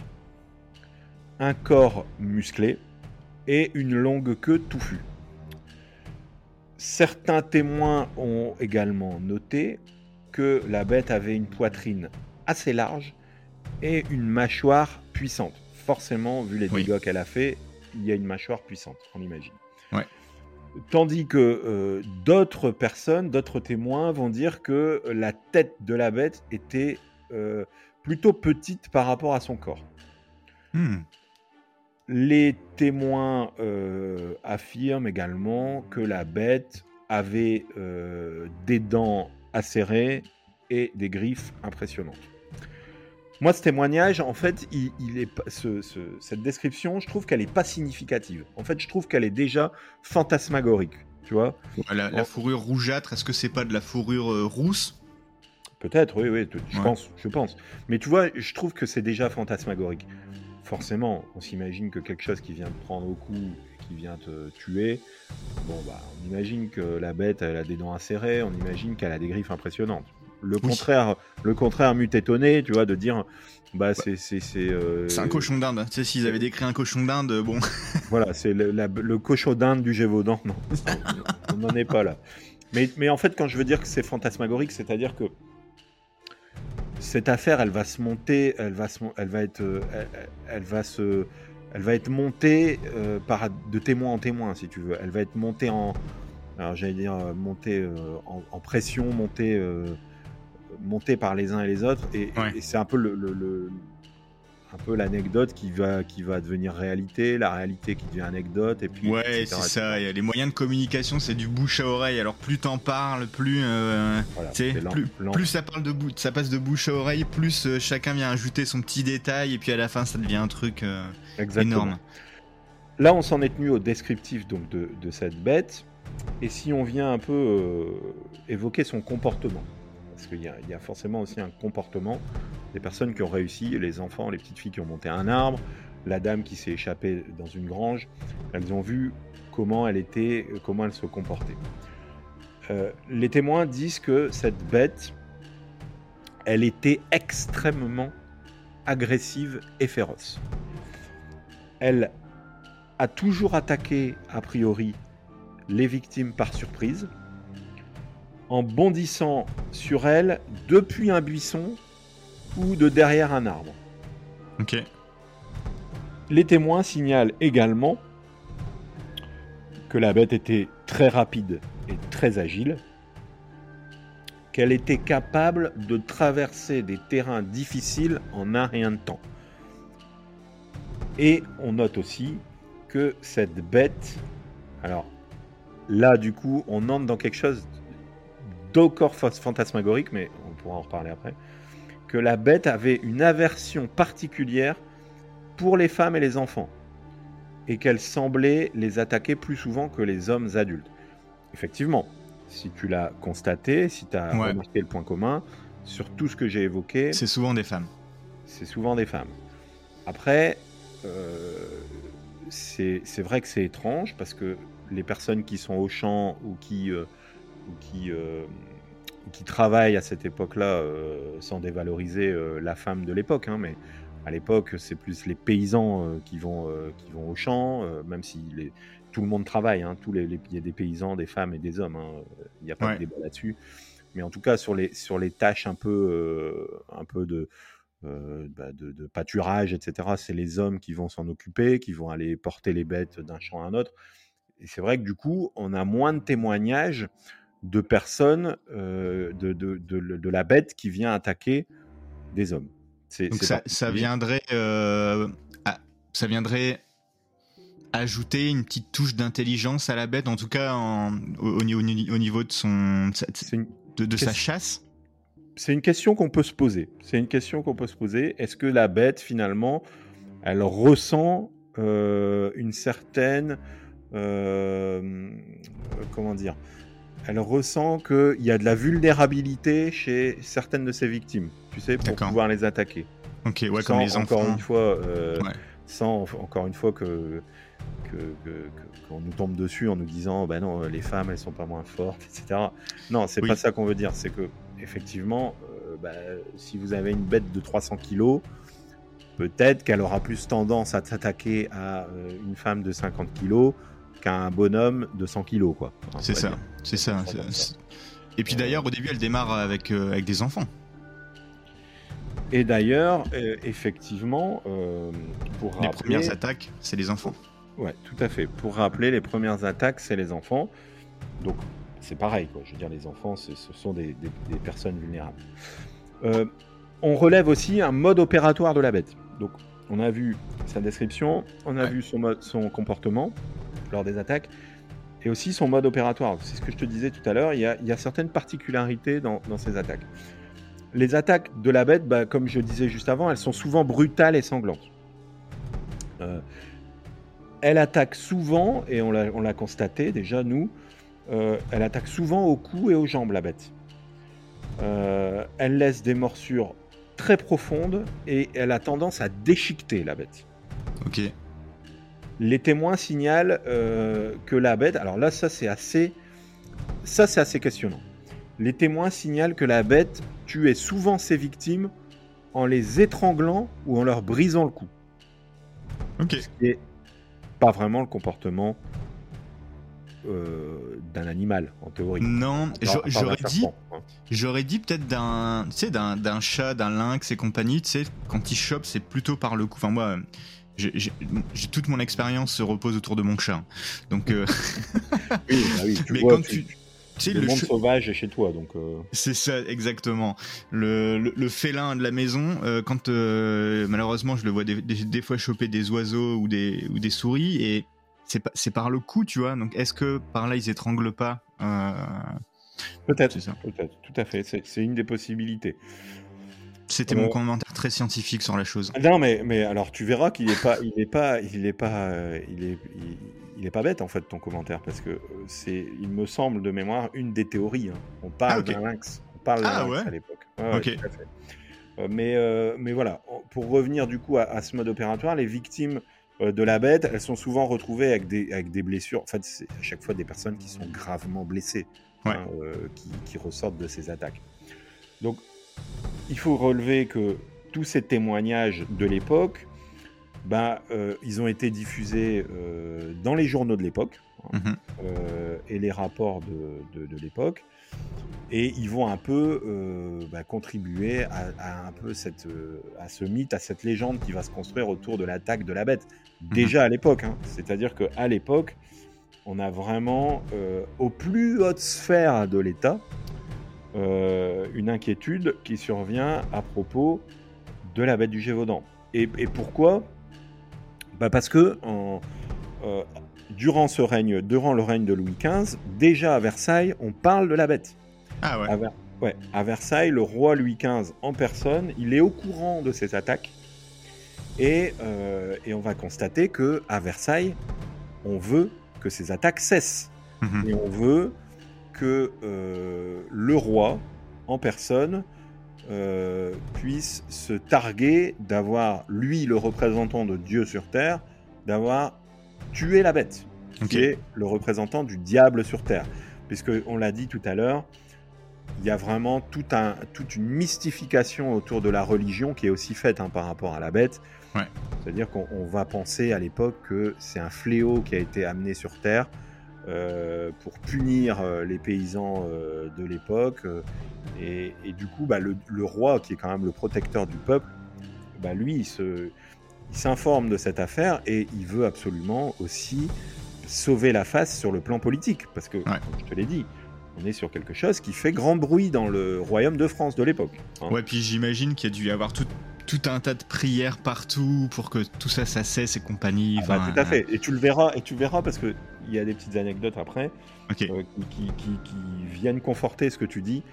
un corps musclé et une longue queue touffue. Certains témoins ont également noté que la bête avait une poitrine assez large et une mâchoire puissante. Forcément, vu les dégâts qu'elle a fait, il y a une mâchoire puissante, on imagine. Tandis que euh, d'autres personnes, d'autres témoins vont dire que la tête de la bête était euh, plutôt petite par rapport à son corps. Hmm. Les témoins euh, affirment également que la bête avait des dents acérées et des griffes impressionnantes. Moi, ce témoignage, en fait, il, est cette description, je trouve qu'elle est pas significative. En fait, je trouve qu'elle est déjà fantasmagorique. Tu vois la, fourrure rougeâtre, est-ce que c'est pas de la fourrure euh, rousse? Peut-être, oui, oui, je pense, je pense. Mais tu vois, je trouve que c'est déjà fantasmagorique. Forcément, on s'imagine que quelque chose qui vient te prendre au cou qui vient te tuer, bon, bah, on imagine que la bête, elle a des dents acérées, on imagine qu'elle a des griffes impressionnantes le contraire, le contraire m'eût étonné, tu vois, de dire, bah, c'est c'est c'est. Euh, c'est un cochon d'Inde. Tu sais, s'ils avaient décrit un cochon d'Inde, bon. voilà, c'est le, le, cochon d'Inde du Gévaudan. Non, on n'en est pas là. Mais, mais en fait, quand je veux dire que c'est fantasmagorique, c'est-à-dire que cette affaire, elle va se monter, elle va, se, elle va être, euh, elle, va se, elle va être montée euh, par de témoin en témoin, si tu veux. Elle va être montée en, alors j'allais dire montée en, pression, montée, montée par les uns et les autres, et, c'est un peu le, un peu l'anecdote qui va, qui va devenir réalité, la réalité qui devient anecdote, et puis. Ouais, c'est ça. les moyens de communication, c'est du bouche à oreille. Alors plus t'en parles, plus, euh, plus, plus, ça parle de ça passe de bouche à oreille, plus euh, chacun vient ajouter son petit détail, et puis à la fin, ça devient un truc euh, énorme. Là, on s'en est tenu au descriptif donc de, de, cette bête, et si on vient un peu évoquer son comportement parce qu'il y, a forcément aussi un comportement des personnes qui ont réussi, les enfants, les petites filles qui ont monté un arbre, la dame qui s'est échappée dans une grange, elles ont vu comment elle était, comment elle se comportait. Euh, les témoins disent que cette bête, elle était extrêmement agressive et féroce. Elle a toujours attaqué, a priori, les victimes par surprise en bondissant sur elle depuis un buisson ou de derrière un arbre. Ok. Les témoins signalent également que la bête était très rapide et très agile, qu'elle était capable de traverser des terrains difficiles en un rien de temps. Et on note aussi que cette bête, alors là du coup on entre dans quelque chose d'encore fantasmagorique, mais on pourra en reparler après, que la bête avait une aversion particulière pour les femmes et les enfants, et qu'elle semblait les attaquer plus souvent que les hommes adultes. Effectivement, si tu l'as constaté, si tu as remarqué le point commun, sur tout ce que j'ai évoqué... C'est souvent des femmes. C'est souvent des femmes. Après, euh, c'est vrai que c'est étrange, parce que les personnes qui sont au champ ou qui... Euh, qui, euh, qui travaillent à cette époque-là euh, sans dévaloriser euh, la femme de l'époque, hein, mais à l'époque, c'est plus les paysans qui, vont, qui vont au champ, même si les, tout le monde travaille, hein, tous les, il y a des paysans, des femmes et des hommes, hein, il n'y a pas de débat là-dessus. Mais en tout cas, sur les, sur les tâches un peu, un peu de, bah, de, de, pâturage, etc., c'est les hommes qui vont s'en occuper, qui vont aller porter les bêtes d'un champ à un autre. Et c'est vrai que du coup, on a moins de témoignages de personnes euh, de, de, de, la bête qui vient attaquer des hommes. Donc ça, viendrait, euh, ça viendrait ajouter une petite touche d'intelligence à la bête, en tout cas au, niveau de son de, sa chasse? C'est une question qu'on peut se poser. C'est une question qu'on peut se poser. Est-ce que la bête finalement, elle ressent euh, une certaine comment dire elle ressent qu'il y a de la vulnérabilité chez certaines de ses victimes, tu sais, pour pouvoir les attaquer. Ok, ouais, comme les enfants. Encore une fois, euh, sans encore une fois que qu'on nous tombe dessus en nous disant, bah non, les femmes, elles sont pas moins fortes, etc. Non, c'est pas ça qu'on veut dire. C'est que effectivement, euh, bah, si vous avez une bête de 300 kilos, peut-être qu'elle aura plus tendance à s'attaquer à euh, une femme de 50 kilos un bonhomme de 100 kilos, quoi. c'est ça, c'est ça. Et puis d'ailleurs, au début, elle démarre avec, euh, avec des enfants. Et d'ailleurs, euh, effectivement, euh, pour les premières attaques, c'est les enfants. Ouais, tout à fait. Pour rappeler, les premières attaques, c'est les enfants. Donc, c'est pareil, quoi. Je veux dire, les enfants, ce sont des, des, personnes vulnérables. on relève aussi un mode opératoire de la bête. Donc, on a vu sa description, on a vu son, mode, son comportement, lors des attaques, et aussi son mode opératoire. C'est ce que je te disais tout à l'heure, il, y a, certaines particularités dans, ces attaques. Les attaques de la bête, bah, comme je disais juste avant, elles sont souvent brutales et sanglantes. Euh, elle attaque souvent, et on l'a constaté déjà, nous, euh, elle attaque souvent au cou et aux jambes, la bête. Euh, elle laisse des morsures très profondes et elle a tendance à déchiqueter, la bête. Ok les témoins signalent euh, que la bête, alors là ça c'est assez, ça c'est assez questionnant. Les témoins signalent que la bête tuait souvent ses victimes en les étranglant ou en leur brisant le cou. Ok. Ce qui pas vraiment le comportement d'un animal, en théorie. Non, j'aurais dit, hein. j'aurais dit peut-être d'un, tu sais, d'un chat, d'un lynx et compagnie. Tu sais, quand il chope, c'est plutôt par le cou. Enfin moi, j'ai toute mon expérience se repose autour de mon chat. Donc, oui, bah oui, tu mais vois, quand tu, tu le, monde sauvage est chez toi, donc. Euh. C'est ça, exactement. Le, le, félin de la maison, euh, quand euh, malheureusement je le vois des, des, fois choper des oiseaux ou des, ou des souris, et c'est par le coup, tu vois. Donc est-ce que par là ils étranglent pas Peut-être, peut-être, tout à fait. C'est une des possibilités. C'était mon commentaire très scientifique sur la chose. Non, mais, mais alors tu verras qu'il n'est pas, il est pas, il est pas, il est, il est pas bête en fait ton commentaire parce que euh, c'est, il me semble de mémoire, une des théories. Hein. On parle ah, d'un lynx, on parle d'un ah, lynx à l'époque. Euh, mais, euh, mais voilà, pour revenir du coup à, ce mode opératoire, les victimes de la bête, elles sont souvent retrouvées avec des, avec des blessures. En fait, c'est à chaque fois des personnes qui sont gravement blessées, hein, qui, qui ressortent de ces attaques. Donc, il faut relever que tous ces témoignages de l'époque ben, euh, ils ont été diffusés euh, dans les journaux de l'époque hein, mhm. euh, et les rapports de, de, l'époque. Et ils vont un peu bah, contribuer à, un peu cette, à ce mythe, à cette légende qui va se construire autour de l'attaque de la bête. Mhm. Déjà à l'époque, hein. c'est-à-dire qu'à l'époque, on a vraiment, aux plus hautes sphères de l'État, une inquiétude qui survient à propos de la bête du Gévaudan. Et, et pourquoi? Bah Parce que euh, durant ce règne, durant le règne de Louis XV, déjà à Versailles, on parle de la bête. Ah ouais. À, ouais, à Versailles, le roi Louis XV en personne, il est au courant de ces attaques. Et, euh, et on va constater que à Versailles, on veut que ces attaques cessent. Mhm. Et on veut que euh, le roi en personne euh, puisse se targuer d'avoir, lui, le représentant de Dieu sur Terre, d'avoir tué la bête, qui est le représentant du diable sur Terre. Puisque, on l'a dit tout à l'heure, il y a vraiment tout un, toute une mystification autour de la religion qui est aussi faite hein, par rapport à la bête. C'est-à-dire qu'on va penser à l'époque que c'est un fléau qui a été amené sur Terre euh, pour punir euh, les paysans euh, de l'époque. Et, du coup, bah, le, roi, qui est quand même le protecteur du peuple, bah, lui, il s'informe de cette affaire et il veut absolument aussi sauver la face sur le plan politique. Parce que, comme je te l'ai dit, on est sur quelque chose qui fait grand bruit dans le royaume de France de l'époque. Hein. Ouais, puis j'imagine qu'il y a dû y avoir tout, tout un tas de prières partout pour que tout ça, ça cesse et compagnie. Ah bah, tout à fait. Et tu le verras, et tu verras parce que il y a des petites anecdotes après euh, qui, viennent conforter ce que tu dis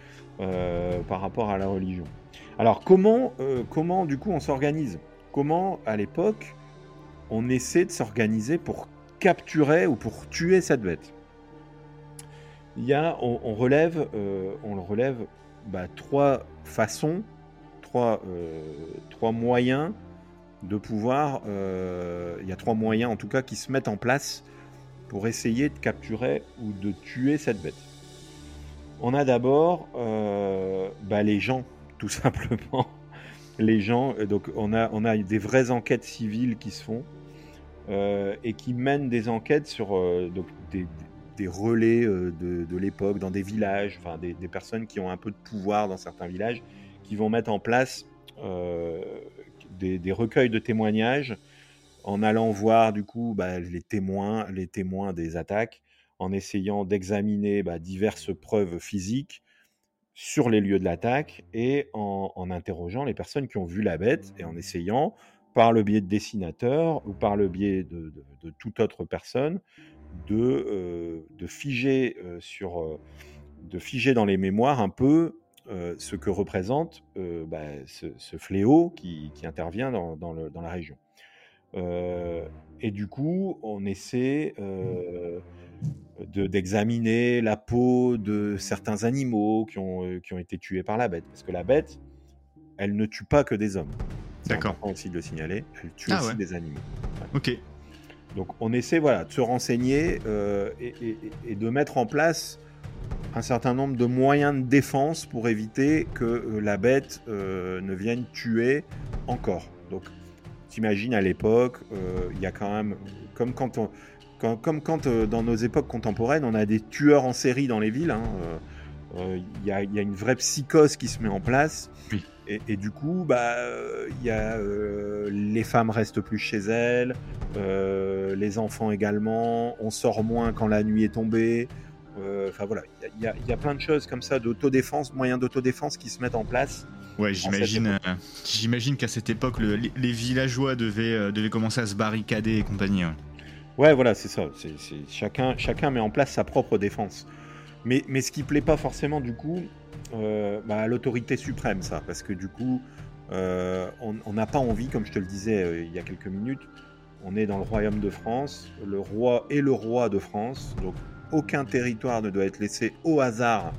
euh, par rapport à la religion. Alors comment, euh, comment du coup on s'organise? Comment à l'époque on essaie de s'organiser pour capturer ou pour tuer cette bête? Il y a, on, relève, on le relève bah, trois façons trois, trois moyens de pouvoir. Euh, il y a trois moyens en tout cas qui se mettent en place pour essayer de capturer ou de tuer cette bête. On a d'abord euh, bah, les gens, tout simplement. Les gens, donc on a, on a des vraies enquêtes civiles qui se font et qui mènent des enquêtes sur donc des, relais de, l'époque dans des villages, enfin des, personnes qui ont un peu de pouvoir dans certains villages qui vont mettre en place euh, des, recueils de témoignages en allant voir du coup bah, les témoins, les témoins des attaques, en essayant d'examiner bah, diverses preuves physiques sur les lieux de l'attaque et en, interrogeant les personnes qui ont vu la bête et en essayant, par le biais de dessinateurs ou par le biais de, toute autre personne, de, euh, euh, sur, de figer dans les mémoires un peu euh, ce que représente euh, bah, ce, fléau qui, intervient dans, la région. Euh, et du coup, on essaie d'examiner la peau de certains animaux qui ont, qui ont été tués par la bête. Parce que la bête, elle ne tue pas que des hommes. C'est important aussi de le signaler. Elle tue ah aussi des animaux. Ok. Donc on essaie voilà, de se renseigner et, de mettre en place un certain nombre de moyens de défense pour éviter que euh, la bête euh, ne vienne tuer encore. Donc, t'imagines à l'époque, euh, il y a quand même comme quand on, comme quand dans nos époques contemporaines, on a des tueurs en série dans les villes. Hein, il y, a, une vraie psychose qui se met en place. Et, du coup, bah, y a, les femmes restent plus chez elles, les enfants également. On sort moins quand la nuit est tombée. Enfin voilà, il y, a plein de choses comme ça d'autodéfense, moyens d'autodéfense qui se mettent en place. Ouais, j'imagine, euh, j'imagine qu'à cette époque, les, villageois devaient, euh, devaient commencer à se barricader et compagnie. Ouais, voilà, c'est ça. C'est, chacun, chacun met en place sa propre défense. Mais, mais ce qui plaît pas forcément, du coup, euh, bah, à l'autorité suprême, ça. Parce que du coup, on n'a pas envie, comme je te le disais il y a quelques minutes, on est dans le royaume de France, le roi est le roi de France, donc aucun territoire ne doit être laissé au hasard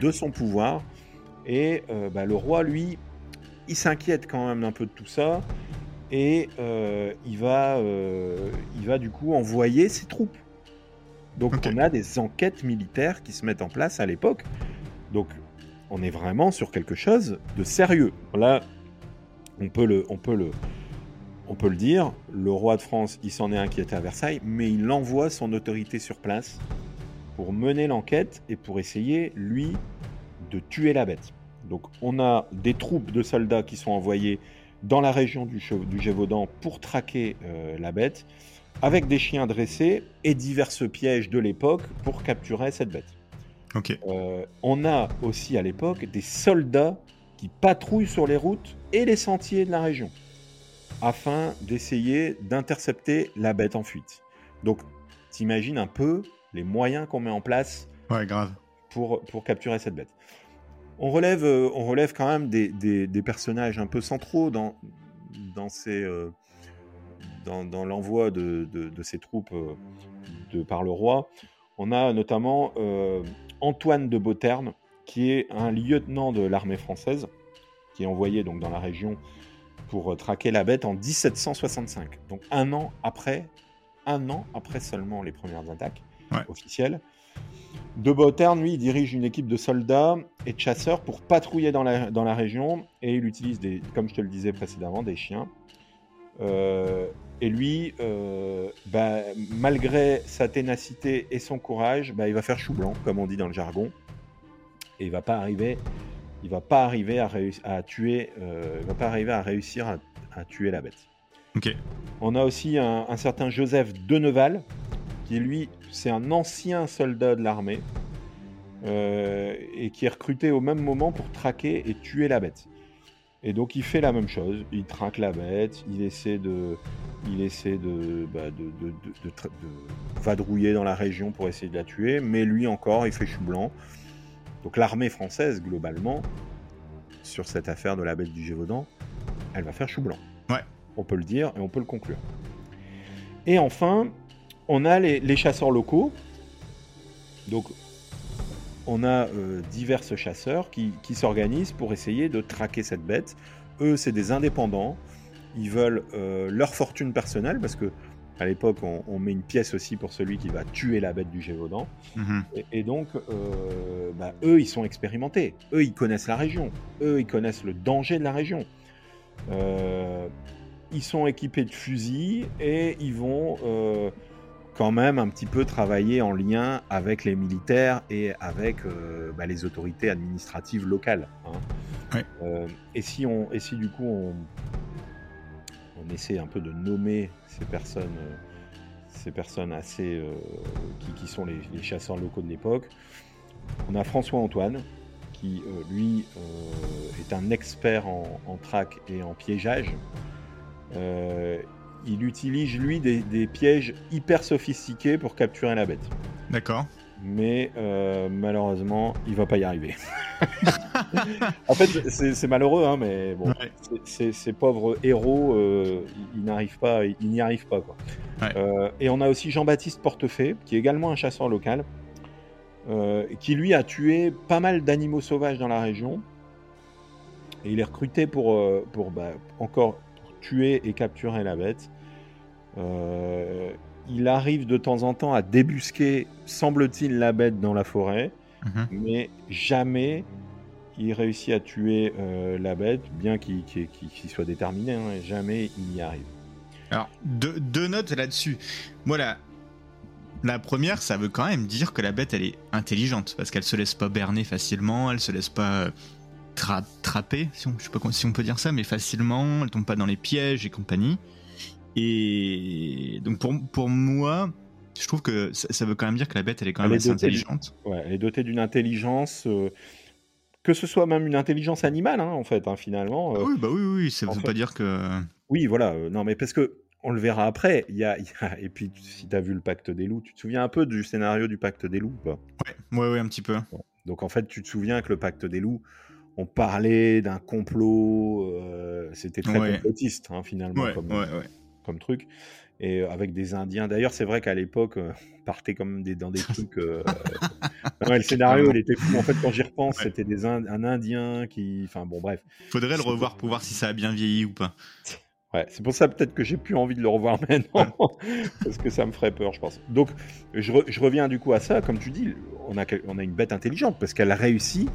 de son pouvoir. Et euh, bah, le roi, lui, il s'inquiète quand même un peu de tout ça. Et euh, il, va, euh, il va du coup envoyer ses troupes. Donc on a des enquêtes militaires qui se mettent en place à l'époque. Donc on est vraiment sur quelque chose de sérieux. Là, on peut le, on peut le, on peut le dire, le roi de France, il s'en est inquiété à Versailles, mais il envoie son autorité sur place pour mener l'enquête et pour essayer, lui, de tuer la bête. Donc on a des troupes de soldats qui sont envoyés dans la région du, du Gévaudan pour traquer euh, la bête, avec des chiens dressés et divers pièges de l'époque pour capturer cette bête. Euh, on a aussi à l'époque des soldats qui patrouillent sur les routes et les sentiers de la région, afin d'essayer d'intercepter la bête en fuite. Donc t'imagines un peu les moyens qu'on met en place ouais, grave. Pour, pour capturer cette bête. On relève, euh, on relève quand même des, des, personnages un peu centraux dans, dans, ces, euh, dans, dans l'envoi de, de, ces troupes euh, de, par le roi. On a notamment Antoine de Beauterne, qui est un lieutenant de l'armée française, qui est envoyé donc dans la région pour traquer la bête en 1765. Donc un an après, un an après seulement les premières attaques officielles. De Beauterne, lui, il dirige une équipe de soldats et de chasseurs pour patrouiller dans la, dans la région et il utilise, des, comme je te le disais précédemment, des chiens. Euh, et lui, euh, bah, malgré sa ténacité et son courage, bah, il va faire chou blanc, comme on dit dans le jargon. Et il va pas arriver, il va pas arriver à, à tuer, euh, il va pas arriver à réussir à, tuer la bête. On a aussi un, un certain Joseph Deneval, qui lui, c'est un ancien soldat de l'armée, euh, et qui est recruté au même moment pour traquer et tuer la bête. Et donc il fait la même chose, il traque la bête, il essaie de, il essaie de, bah, de, vadrouiller dans la région pour essayer de la tuer, mais lui encore, il fait chou blanc. Donc l'armée française, globalement, sur cette affaire de la bête du Gévaudan, elle va faire chou blanc. Ouais. On peut le dire et on peut le conclure. Et enfin, on a les, chasseurs locaux. Donc, on a euh, divers chasseurs qui, s'organisent pour essayer de traquer cette bête. Eux, c'est des indépendants. Ils veulent euh, leur fortune personnelle parce que à l'époque, on, met une pièce aussi pour celui qui va tuer la bête du Gévaudan. Mhm. Et, donc, euh, bah, eux, ils sont expérimentés. Eux, ils connaissent la région. Eux, ils connaissent le danger de la région. ils sont équipés de fusils et ils vont quand même un petit peu travailler en lien avec les militaires et avec euh, bah, les autorités administratives locales. Hein. Euh, et, si on, et si du coup on, on essaie un peu de nommer ces personnes, euh, ces personnes assez qui, sont les, chasseurs locaux de l'époque, on a François Antoine qui lui est un expert en, en traque et en piégeage il utilise lui des, pièges hyper sophistiqués pour capturer la bête. D'accord. Mais euh, malheureusement, il va pas y arriver. en fait, c'est malheureux, hein, mais bon, ces pauvres héros, euh, ils n'arrivent pas, ils n'y arrivent pas quoi. Euh, et on a aussi Jean-Baptiste Portefait, qui est également un chasseur local, qui lui a tué pas mal d'animaux sauvages dans la région. Et il est recruté pour, pour bah, encore tuer et capturer la bête. Euh, il arrive de temps en temps à débusquer, semble-t-il, la bête dans la forêt, mhm. mais jamais il réussit à tuer euh, la bête, bien qu'il soit déterminé, hein, jamais il y arrive. Alors, deux, deux notes là-dessus. Moi, la, la première, ça veut quand même dire que la bête, elle est intelligente, parce qu'elle se laisse pas berner facilement, elle se laisse pas euh, tra- trapper, si on, je sais pas si on peut dire ça, mais facilement, elle tombe pas dans les pièges et compagnie. Et donc pour, pour moi, je trouve que ça, ça veut quand même dire que la bête, elle est quand même assez intelligente. Ouais, elle est dotée d'une intelligence, euh, que ce soit même une intelligence animale, hein, en fait, hein, finalement. euh, Ah oui, bah oui, oui, ça en veut fait- pas dire que. Oui, voilà. euh, non, mais parce que on le verra après. Il y a, il y a- et puis, si tu as vu le Pacte des loups, tu te souviens un peu du scénario du Pacte des loups ou pas? Ouais, ouais, ouais, un petit peu. Donc, en fait, tu te souviens que le Pacte des loups, on parlait d'un complot. euh, C'était très Ouais. complotiste, hein, finalement, Ouais, comme, ouais, ouais. comme truc. Et euh, avec des Indiens. D'ailleurs, c'est vrai qu'à l'époque, euh, on partait comme des, dans des trucs. euh, le scénario, il était fou. En fait, quand j'y repense, c'était des Ind- un Indien qui. Enfin, bon, bref. Faudrait le revoir pour voir si ça a bien vieilli ou pas. Ouais, c'est pour ça peut-être que j'ai plus envie de le revoir maintenant, parce que ça me ferait peur, je pense. Donc, je, re- je reviens du coup à ça, comme tu dis, on a, on a une bête intelligente, parce qu'elle a réussi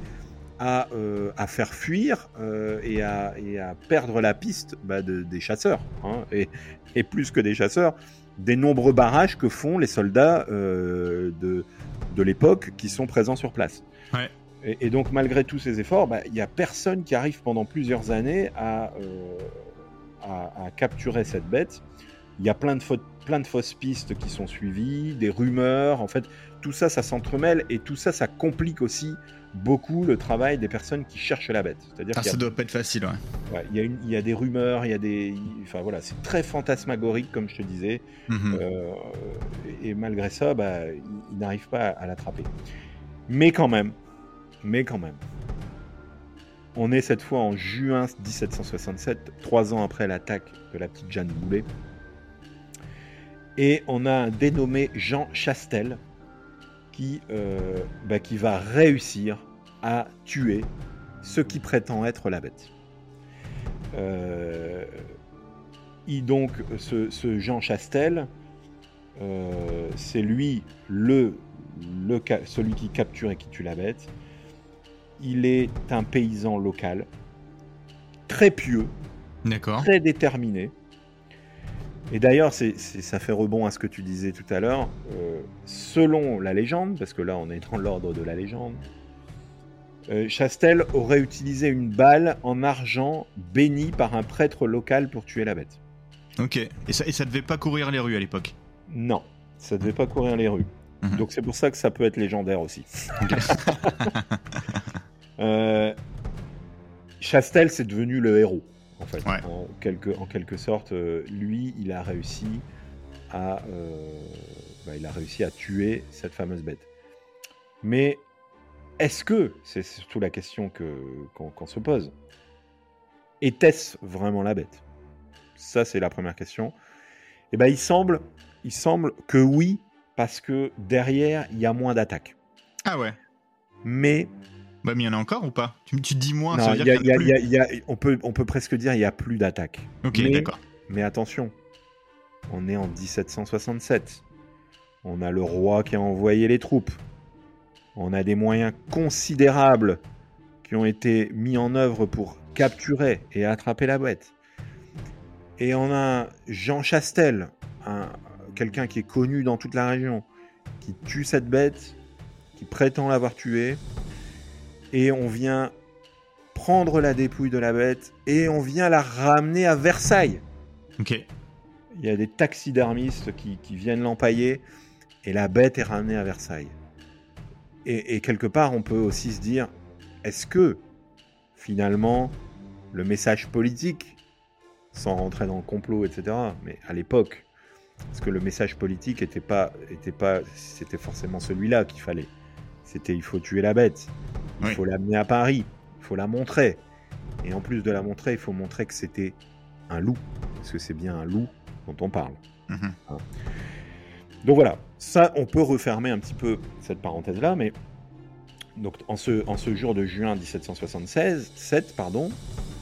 à, euh, à faire fuir euh, et, à, et à perdre la piste bah, de- des chasseurs, hein, et, et plus que des chasseurs, des nombreux barrages que font les soldats euh, de, de l'époque qui sont présents sur place. Ouais. Et, et donc, malgré tous ces efforts, bah, il n'y a personne qui arrive pendant plusieurs années à, à, à capturer cette bête. Il y a plein de, fautes- plein de fausses pistes qui sont suivies, des rumeurs. En fait, tout ça, ça s'entremêle et tout ça, ça complique aussi beaucoup le travail des personnes qui cherchent la bête. C'est-à-dire Ah, y a ça doit pas être facile, ouais. Ouais, il, y a une- il y a des rumeurs, il y a des. Enfin voilà, c'est très fantasmagorique, comme je te disais. Mhm. Euh, et, et malgré ça, bah, il, il n'arrive pas à, l'attraper. Mais quand même, mais quand même. On est cette fois en juin 1767, trois ans après l'attaque de la petite Jeanne Boulet. Et on a un dénommé Jean Chastel qui, euh, bah, qui va réussir à tuer ce qui prétend être la bête. Euh, il donc, ce, ce Jean Chastel, euh, c'est lui le, le ca- celui qui capture et qui tue la bête. Il est un paysan local, très pieux, très déterminé. Et d'ailleurs, c'est, c'est- ça fait rebond à ce que tu disais tout à l'heure. euh, selon la légende, parce que là on est dans l'ordre de la légende, euh, Chastel aurait utilisé une balle en argent bénie par un prêtre local pour tuer la bête. Ok. Et ça, et ça devait pas courir les rues à l'époque? Non, ça devait pas courir les rues. Mhm. Donc c'est pour ça que ça peut être légendaire aussi. Euh, Chastel, c'est devenu le héros, en fait. Ouais. En, quelque, en quelque sorte, euh, lui, il a réussi à, euh, bah, il a réussi à tuer cette fameuse bête. Mais est-ce que, c'est surtout la question que, qu'on, qu'on se pose, était-ce vraiment la bête? Ça, c'est la première question. Et ben, il semble, il semble que oui, parce que derrière, il y a moins d'attaques. Ah ouais. Mais Bah, mais il y en a encore ou pas? Tu, tu dis moins, non, ça veut dire qu'il y y y y a- on, peut, on peut presque dire il n'y a plus d'attaques. plus. Ok, d'accord. Mais attention, on est en 1767. On a le roi qui a envoyé les troupes. On a des moyens considérables qui ont été mis en œuvre pour capturer et attraper la bête. Et on a Jean Chastel, un- quelqu'un qui est connu dans toute la région, qui tue cette bête, qui prétend l'avoir tuée. Et on vient prendre la dépouille de la bête et on vient la ramener à Versailles. Ok. Il y a des taxidermistes qui, qui viennent l'empailler et la bête est ramenée à Versailles. Et, et quelque part, on peut aussi se dire, est-ce que finalement le message politique, sans rentrer dans le complot, etc., mais à l'époque, est-ce que le message politique était pas, était pas, c'était forcément celui-là qu'il fallait? C'était il faut tuer la bête, il Oui. faut l'amener à Paris, il faut la montrer. Et en plus de la montrer, il faut montrer que c'était un loup, parce que c'est bien un loup dont on parle. Mhm. Donc voilà, ça, on peut refermer un petit peu cette parenthèse-là, mais donc en ce, en ce jour de juin 1776, 7, pardon,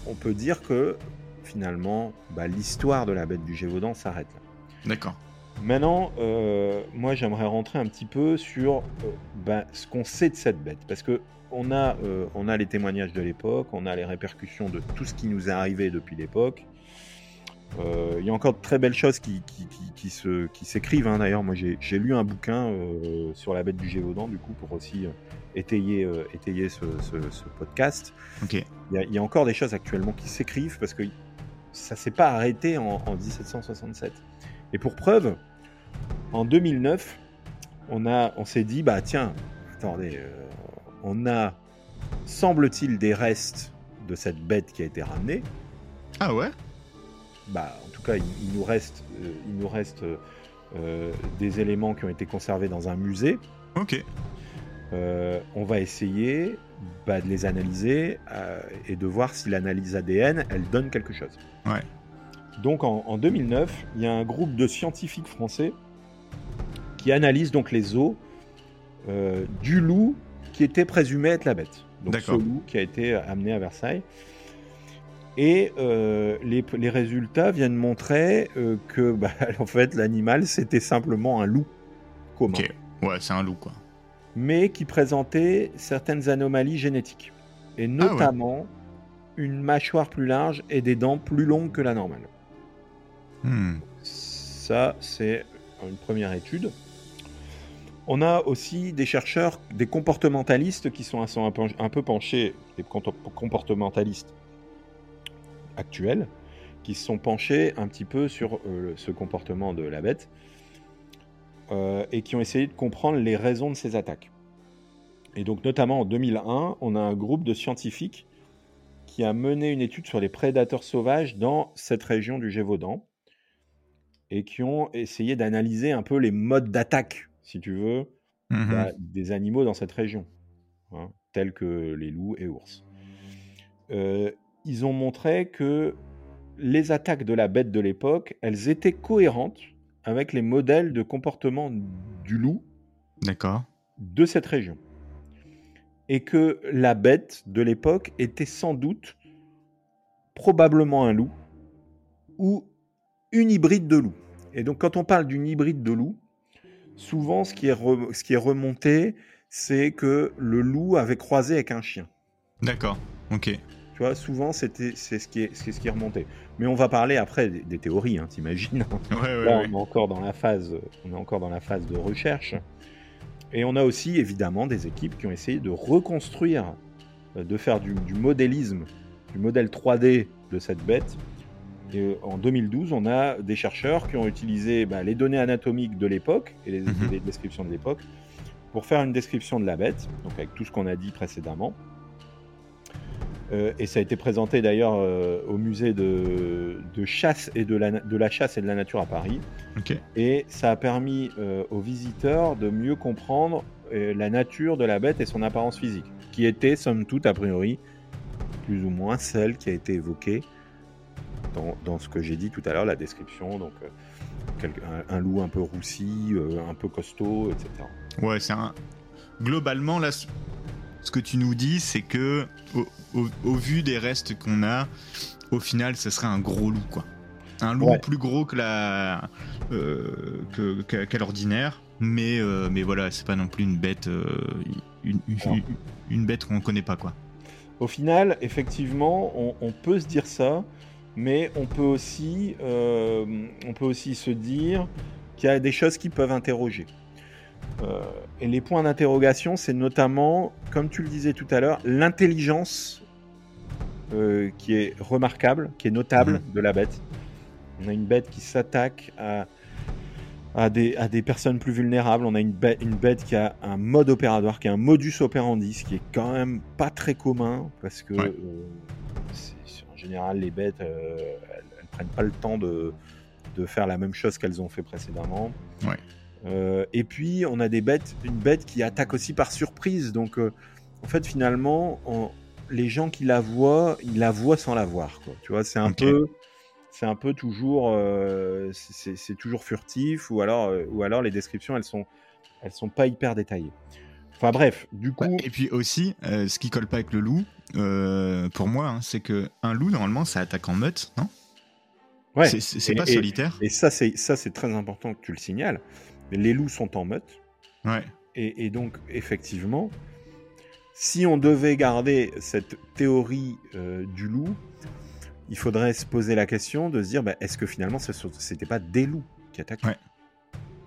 on peut dire que finalement, bah, l'histoire de la bête du Gévaudan s'arrête là. D'accord. Maintenant, euh, moi, j'aimerais rentrer un petit peu sur euh, ben, ce qu'on sait de cette bête, parce que on a, euh, on a les témoignages de l'époque, on a les répercussions de tout ce qui nous est arrivé depuis l'époque. Il y a encore de très belles choses qui, qui, qui, se, qui s'écrivent. Hein. D'ailleurs, moi j'ai, lu un bouquin sur la bête du Gévaudan, du coup, pour aussi étayer, étayer ce, ce, podcast. Ok. Il y, a, encore des choses actuellement qui s'écrivent parce que ça s'est pas arrêté en, en 1767. Et pour preuve, en 2009, on, a, on s'est dit, bah tiens, attendez, on a, semble-t-il, des restes de cette bête qui a été ramenée. Ah ouais? Bah, en tout cas, il, nous reste, euh, il nous reste euh, des éléments qui ont été conservés dans un musée. Ok. Euh, on va essayer bah, de les analyser et de voir si l'analyse ADN, elle donne quelque chose. Ouais. Donc en, en, 2009, il y a un groupe de scientifiques français qui analyse donc les os du loup qui était présumé être la bête. Donc ce loup qui a été amené à Versailles. Et euh, les, résultats viennent montrer euh, que, bah, en fait, l'animal, c'était simplement un loup commun. Ok, ouais, c'est un loup, quoi. Mais qui présentait certaines anomalies génétiques. Et ah notamment une mâchoire plus large et des dents plus longues que la normale. Hmm. Ça, c'est une première étude. On a aussi des chercheurs, des comportementalistes qui sont un peu penchés, des comportementalistes actuels, qui se sont penchés un petit peu sur euh, ce comportement de la bête euh, et qui ont essayé de comprendre les raisons de ces attaques. Et donc notamment en 2001, on a un groupe de scientifiques qui a mené une étude sur les prédateurs sauvages dans cette région du Gévaudan et qui ont essayé d'analyser un peu les modes d'attaque si tu veux, mmh des animaux dans cette région, hein, tels que les loups et ours. Euh, ils ont montré que les attaques de la bête de l'époque, elles étaient cohérentes avec les modèles de comportement du loup de cette région. Et que la bête de l'époque était sans doute probablement un loup ou une hybride de loup. Et donc quand on parle d'une hybride de loup, souvent, ce qui est, ce qui est remonté, c'est que le loup avait croisé avec un chien. D'accord, ok. Tu vois, souvent, c'était, c'est ce qui est, ce qui est remonté. Mais on va parler après des, théories, hein, t'imagines ouais, Là, on est encore dans la phase, on est encore dans la phase de recherche. Et on a aussi évidemment des équipes qui ont essayé de reconstruire, euh, de faire du, du modélisme, du modèle 3D de cette bête et en 2012, on a des chercheurs qui ont utilisé bah, les données anatomiques de l'époque et les, mhm. descriptions de l'époque pour faire une description de la bête, donc avec tout ce qu'on a dit précédemment. Euh, et ça a été présenté d'ailleurs euh, au musée de, chasse et de la, de la, chasse et de la nature à Paris. Et ça a permis euh, aux visiteurs de mieux comprendre la nature de la bête et son apparence physique, qui était somme toute a priori plus ou moins celle qui a été évoquée dans, ce que j'ai dit tout à l'heure, la description. Donc, euh, un, loup un peu roussi, euh, un peu costaud, etc. Ouais, c'est un. Globalement, là, ce que tu nous dis, c'est que, au, vu des restes qu'on a, au final, ce serait un gros loup, quoi. Un loup plus gros que la, euh, qu'à l'ordinaire, mais mais voilà, c'est pas non plus une bête, une, une, bête qu'on connaît pas, quoi. Au final, effectivement, on, on peut se dire ça mais on peut aussi, euh, on peut aussi se dire qu'il y a des choses qui peuvent interroger. Euh, et les points d'interrogation, c'est notamment, comme tu le disais tout à l'heure, l'intelligence euh, qui est remarquable, qui est notable mhm. de la bête. On a une bête qui s'attaque à, à, des, à des personnes plus vulnérables. On a une bête, une bête qui a un mode opératoire, qui a un modus operandi, ce qui est quand même pas très commun, parce que général, les bêtes, euh, elles, prennent pas le temps de, faire la même chose qu'elles ont fait précédemment. Euh, et puis, on a des bêtes, une bête qui attaque aussi par surprise. Donc, euh, en fait, finalement, les gens qui la voient, ils la voient sans la voir. Quoi. Tu vois, c'est un peu, c'est un peu toujours, c'est toujours furtif, ou alors, ou alors les descriptions, elles sont, elles sont pas hyper détaillées. Enfin bref, du coup. et puis aussi, ce qui colle pas avec le loup, euh, pour moi, hein, c'est que un loup normalement ça attaque en meute, non? Ouais. C'est pas solitaire. Et ça, c'est ça, c'est très important que tu le signales. Les loups sont en meute. Ouais. Et, donc effectivement, si on devait garder cette théorie euh, du loup, il faudrait se poser la question de se dire bah, est-ce que finalement ce c'était pas des loups qui attaquaient? Ouais.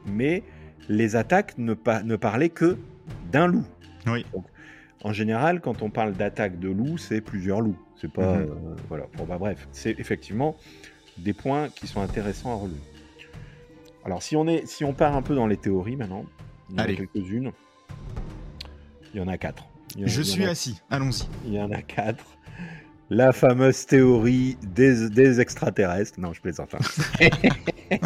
Mais les attaques ne, pa- ne parlaient que d'un loup. Oui. Donc, en général, quand on parle d'attaque de loup, c'est plusieurs loups. C'est pas. Mhm. euh, voilà. Bon, bah, bref, c'est effectivement des points qui sont intéressants à relever. Alors, si on, est, si on part un peu dans les théories maintenant, il y en a quelques-unes. Il y en a quatre. Je suis a- assis. Allons-y. il y en a quatre. La fameuse théorie des, des extraterrestres. Non, je plaisante. hein.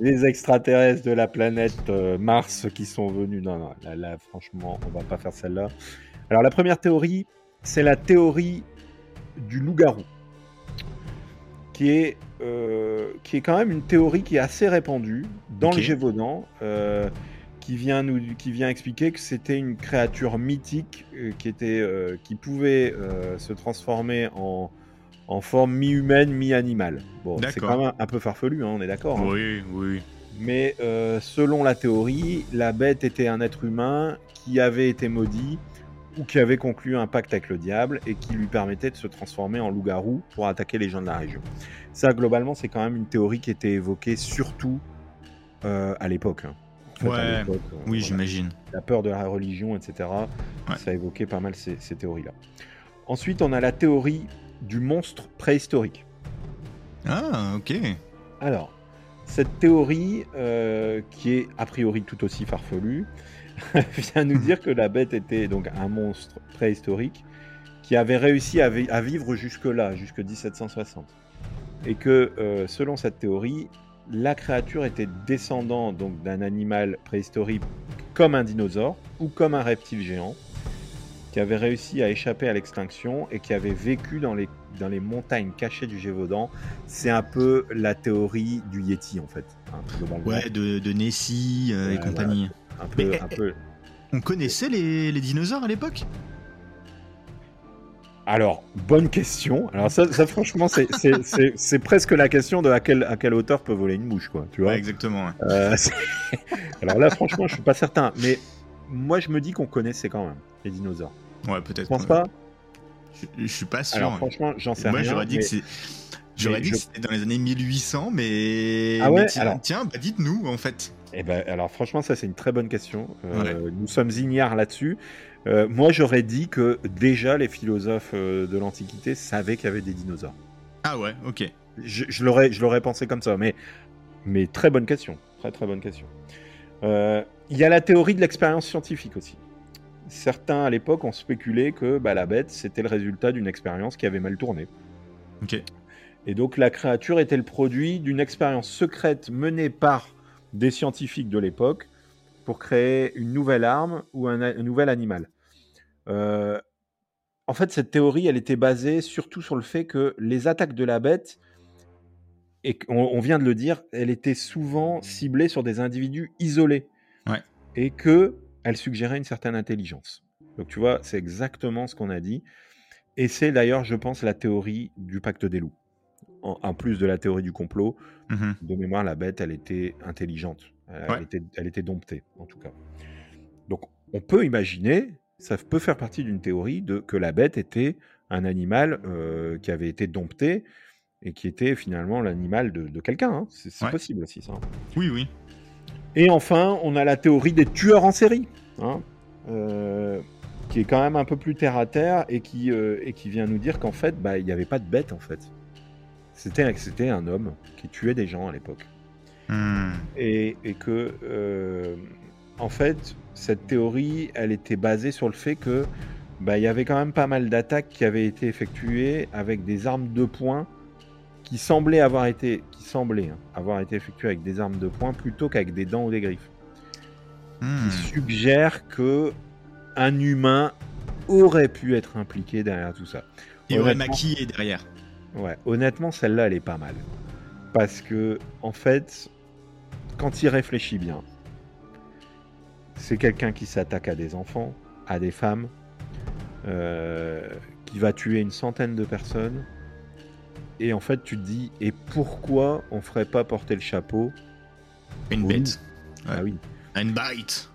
les extraterrestres de la planète euh, Mars qui sont venus. Non, non, là, là, franchement, on va pas faire celle-là. Alors, la première théorie, c'est la théorie du loup-garou. Qui est, euh, qui est quand même une théorie qui est assez répandue dans Ok. le Gévaudan. euh, qui vient nous qui vient expliquer que c'était une créature mythique euh, qui était euh, qui pouvait euh, se transformer en en forme mi-humaine mi-animale. Bon, c'est quand même un peu farfelu, hein, on est d'accord. hein. Oui, oui. Mais selon la théorie, la bête était un être humain qui avait été maudit ou qui avait conclu un pacte avec le diable et qui lui permettait de se transformer en loup-garou pour attaquer les gens de la région. Ça, globalement, c'est quand même une théorie qui était évoquée surtout à l'époque. hein. Ouais, Oui, j'imagine. la peur de la religion, etc. Ouais. Ça évoquait pas mal ces, ces théories-là. Ensuite, on a la théorie du monstre préhistorique. Ah, ok. Alors, cette théorie, euh, qui est a priori tout aussi farfelue, vient nous dire que la bête était donc un monstre préhistorique qui avait réussi à, vi- à vivre jusque-là, jusque 1760. Et que, euh, selon cette théorie, la créature était descendant donc d'un animal préhistorique comme un dinosaure ou comme un reptile géant qui avait réussi à échapper à l'extinction et qui avait vécu dans les, dans les montagnes cachées du Gévaudan. C'est un peu la théorie du Yeti en fait. hein. Ouais, de, de Nessie euh, et compagnie. un peu, Mais- un peu. On connaissait les, les dinosaures à l'époque? Alors, bonne question. Alors ça, ça, franchement, c'est- c'est c'est- c'est presque la question de à quelle, à quelle hauteur peut voler une mouche, quoi. Tu vois Ouais, exactement. ouais. Euh, c'est- Alors là, franchement, je suis pas certain. Mais moi, je me dis qu'on connaissait quand même les dinosaures. Ouais, Tu peut-être. penses ouais. pas? Je, je suis pas sûr. Alors franchement, j'en sais Moi, rien. j'aurais dit mais- que c'est. J'aurais dit que je- c'était dans les années 1800, mais. Ah ouais, mais tiens, alors- tiens, bah dites-nous en fait. Eh ben, alors franchement, ça c'est une très bonne question. Euh, Nous sommes ignares là-dessus. Euh, moi, j'aurais dit que déjà les philosophes euh, de l'Antiquité savaient qu'il y avait des dinosaures. Ah ouais, ok. Je, je l'aurais, je l'aurais pensé comme ça, mais, mais très bonne question, très très bonne question. Euh, Il y a la théorie de l'expérience scientifique aussi. Certains à l'époque ont spéculé que bah, la bête c'était le résultat d'une expérience qui avait mal tourné. Ok. Et donc la créature était le produit d'une expérience secrète menée par des scientifiques de l'époque pour créer une nouvelle arme ou un nouvel animal. Euh, en fait, cette théorie, elle était basée surtout sur le fait que les attaques de la bête, et on, on vient de le dire, elle était souvent ciblée sur des individus isolés. Ouais. Et que elle suggérait une certaine intelligence. Donc tu vois, c'est exactement ce qu'on a dit. Et c'est d'ailleurs, je pense, la théorie du pacte des loups. En, en plus de la théorie du complot, Mhm. de mémoire, la bête, elle était intelligente. Elle, Ouais. était, elle était domptée, en tout cas. Donc, on peut imaginer, ça peut faire partie d'une théorie de que la bête était un animal euh, qui avait été dompté et qui était finalement l'animal de, de quelqu'un. hein. C'est c'est Ouais. possible aussi, ça. Oui, oui. Et enfin, on a la théorie des tueurs en série, hein, euh, qui est quand même un peu plus terre à terre et qui, euh, et qui vient nous dire qu'en fait, bah, il n'y avait pas de bête en fait. C'était c'était un homme qui tuait des gens à l'époque. Hmm. Et, et que, euh, en fait, cette théorie, elle était basée sur le fait que bah, il y avait quand même pas mal d'attaques qui avaient été effectuées avec des armes de poing qui semblaient avoir été, qui semblaient hein, avoir été effectuées avec des armes de poing plutôt qu'avec des dents ou des griffes. Hmm. Qui suggère que un humain aurait pu être impliqué derrière tout ça. Et aurait maquillé derrière. Ouais, honnêtement, celle-là, elle est pas mal. Parce que, en fait, quand il réfléchit bien, c'est quelqu'un qui s'attaque à des enfants, à des femmes, euh, qui va tuer une centaine de personnes. Et en fait, tu te dis, et pourquoi on ferait pas porter le chapeau Une Oui. bête. Ouais. Ah oui. Une bite.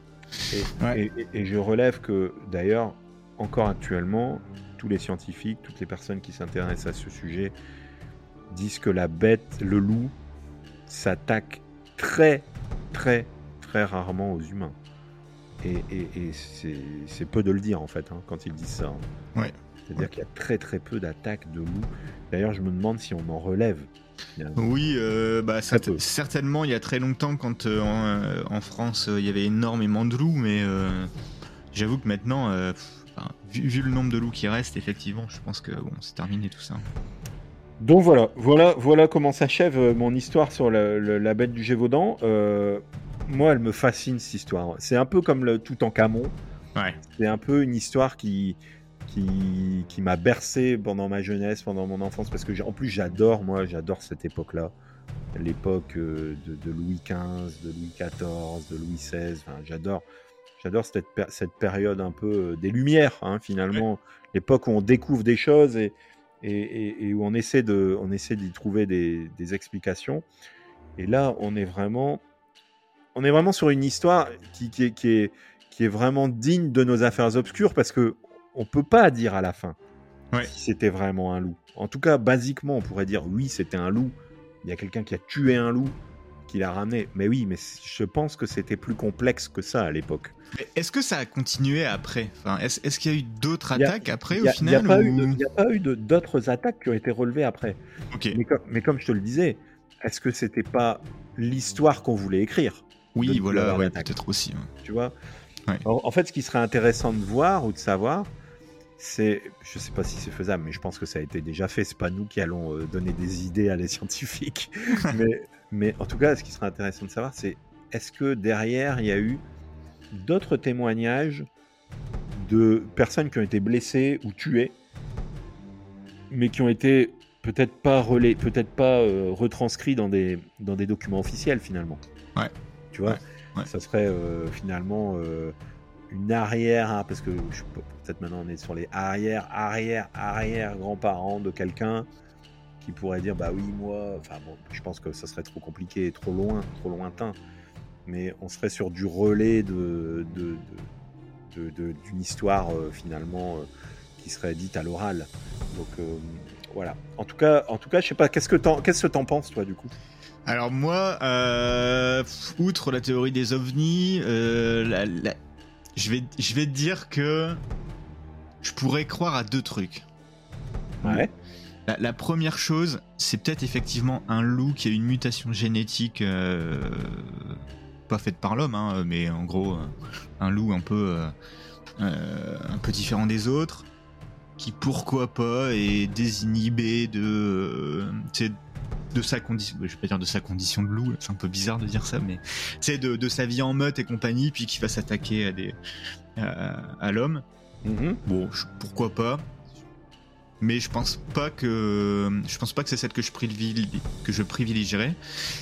Et, Ouais. et- et- et je relève que d'ailleurs, encore actuellement, tous les scientifiques, toutes les personnes qui s'intéressent à ce sujet disent que la bête, le loup, s'attaque très, très, très rarement aux humains. Et, c'est peu de le dire en fait hein, quand ils disent ça. Hein. Ouais. C'est-à-dire qu'il y a très très peu d'attaques de loups. D'ailleurs, je me demande si on en relève. Oui, euh, bah, certainement, il y a très longtemps, quand euh, euh, en, France, il y avait énormément de loups, mais j'avoue que maintenant, vu, le nombre de loups qui restent, effectivement, je pense que bon, c'est terminé tout ça. Donc voilà, voilà, voilà comment s'achève mon histoire sur la, bête du Gévaudan. Moi, elle me fascine cette histoire. C'est un peu comme le tout en Camon. Ouais. C'est un peu une histoire qui, qui, qui m'a bercé pendant ma jeunesse, pendant mon enfance, parce que en plus j'adore, moi, j'adore cette époque-là, l'époque euh, de, Louis XV, de Louis XIV, de Louis XVI. Enfin, j'adore, j'adore cette, cette période un peu euh, des Lumières, hein, finalement, l'époque où on découvre des choses et, et, et, où on essaie de, on essaie d'y trouver des, des explications. Et là, on est vraiment, on est vraiment sur une histoire qui, qui, est, qui est qui est vraiment digne de nos affaires obscures parce que on peut pas dire à la fin si c'était vraiment un loup. En tout cas, basiquement, on pourrait dire oui, c'était un loup. Il y a quelqu'un qui a tué un loup, qui l'a ramené. Mais oui, mais je pense que c'était plus complexe que ça à l'époque. Est-ce que ça a continué après? Enfin, Est-ce qu'il y a eu d'autres attaques après au final Il n'y a, pas eu d'autres attaques qui ont été relevées après. Mais, comme, je te le disais, est-ce que c'était pas l'histoire qu'on voulait écrire? Oui, voilà, peut-être aussi. Tu vois en fait, ce qui serait intéressant de voir ou de savoir, c'est, je sais pas si c'est faisable, mais je pense que ça a été déjà fait. C'est pas nous qui allons euh, donner des idées à les scientifiques, mais, mais en tout cas, ce qui serait intéressant de savoir, c'est est-ce que derrière il y a eu d'autres témoignages de personnes qui ont été blessées ou tuées, mais qui ont été peut-être pas relais, peut-être pas euh, retranscrits dans des dans des documents officiels finalement? Ouais. Tu vois, ça serait euh, finalement une arrière, hein, parce que peut-être maintenant on est sur les arrière, arrière, arrière grands-parents de quelqu'un qui pourrait dire bah oui moi, enfin bon, je pense que ça serait trop compliqué, trop loin, trop lointain, mais on serait sur du relais de, d'une histoire euh, finalement euh, qui serait dite à l'oral. Donc euh, voilà. En tout cas, en tout cas, je sais pas, qu'est-ce que t'en, qu'est-ce que t'en penses toi du coup? Alors moi, outre la théorie des ovnis, la, je vais, je vais te dire que je pourrais croire à deux trucs. Ouais. La, première chose, c'est peut-être effectivement un loup qui a une mutation génétique euh, pas faite par l'homme, hein, mais en gros un loup un peu euh, un peu différent des autres, qui pourquoi pas est désinhibé de de sa condition, je vais pas dire de sa condition de loup, c'est un peu bizarre de dire ça, mais c'est de, de, sa vie en meute et compagnie, puis qui va s'attaquer à des à, l'homme. Mm-hmm. Bon, pourquoi pas mais je pense pas que je pense pas que c'est celle que je privilégie, que je privilégierais.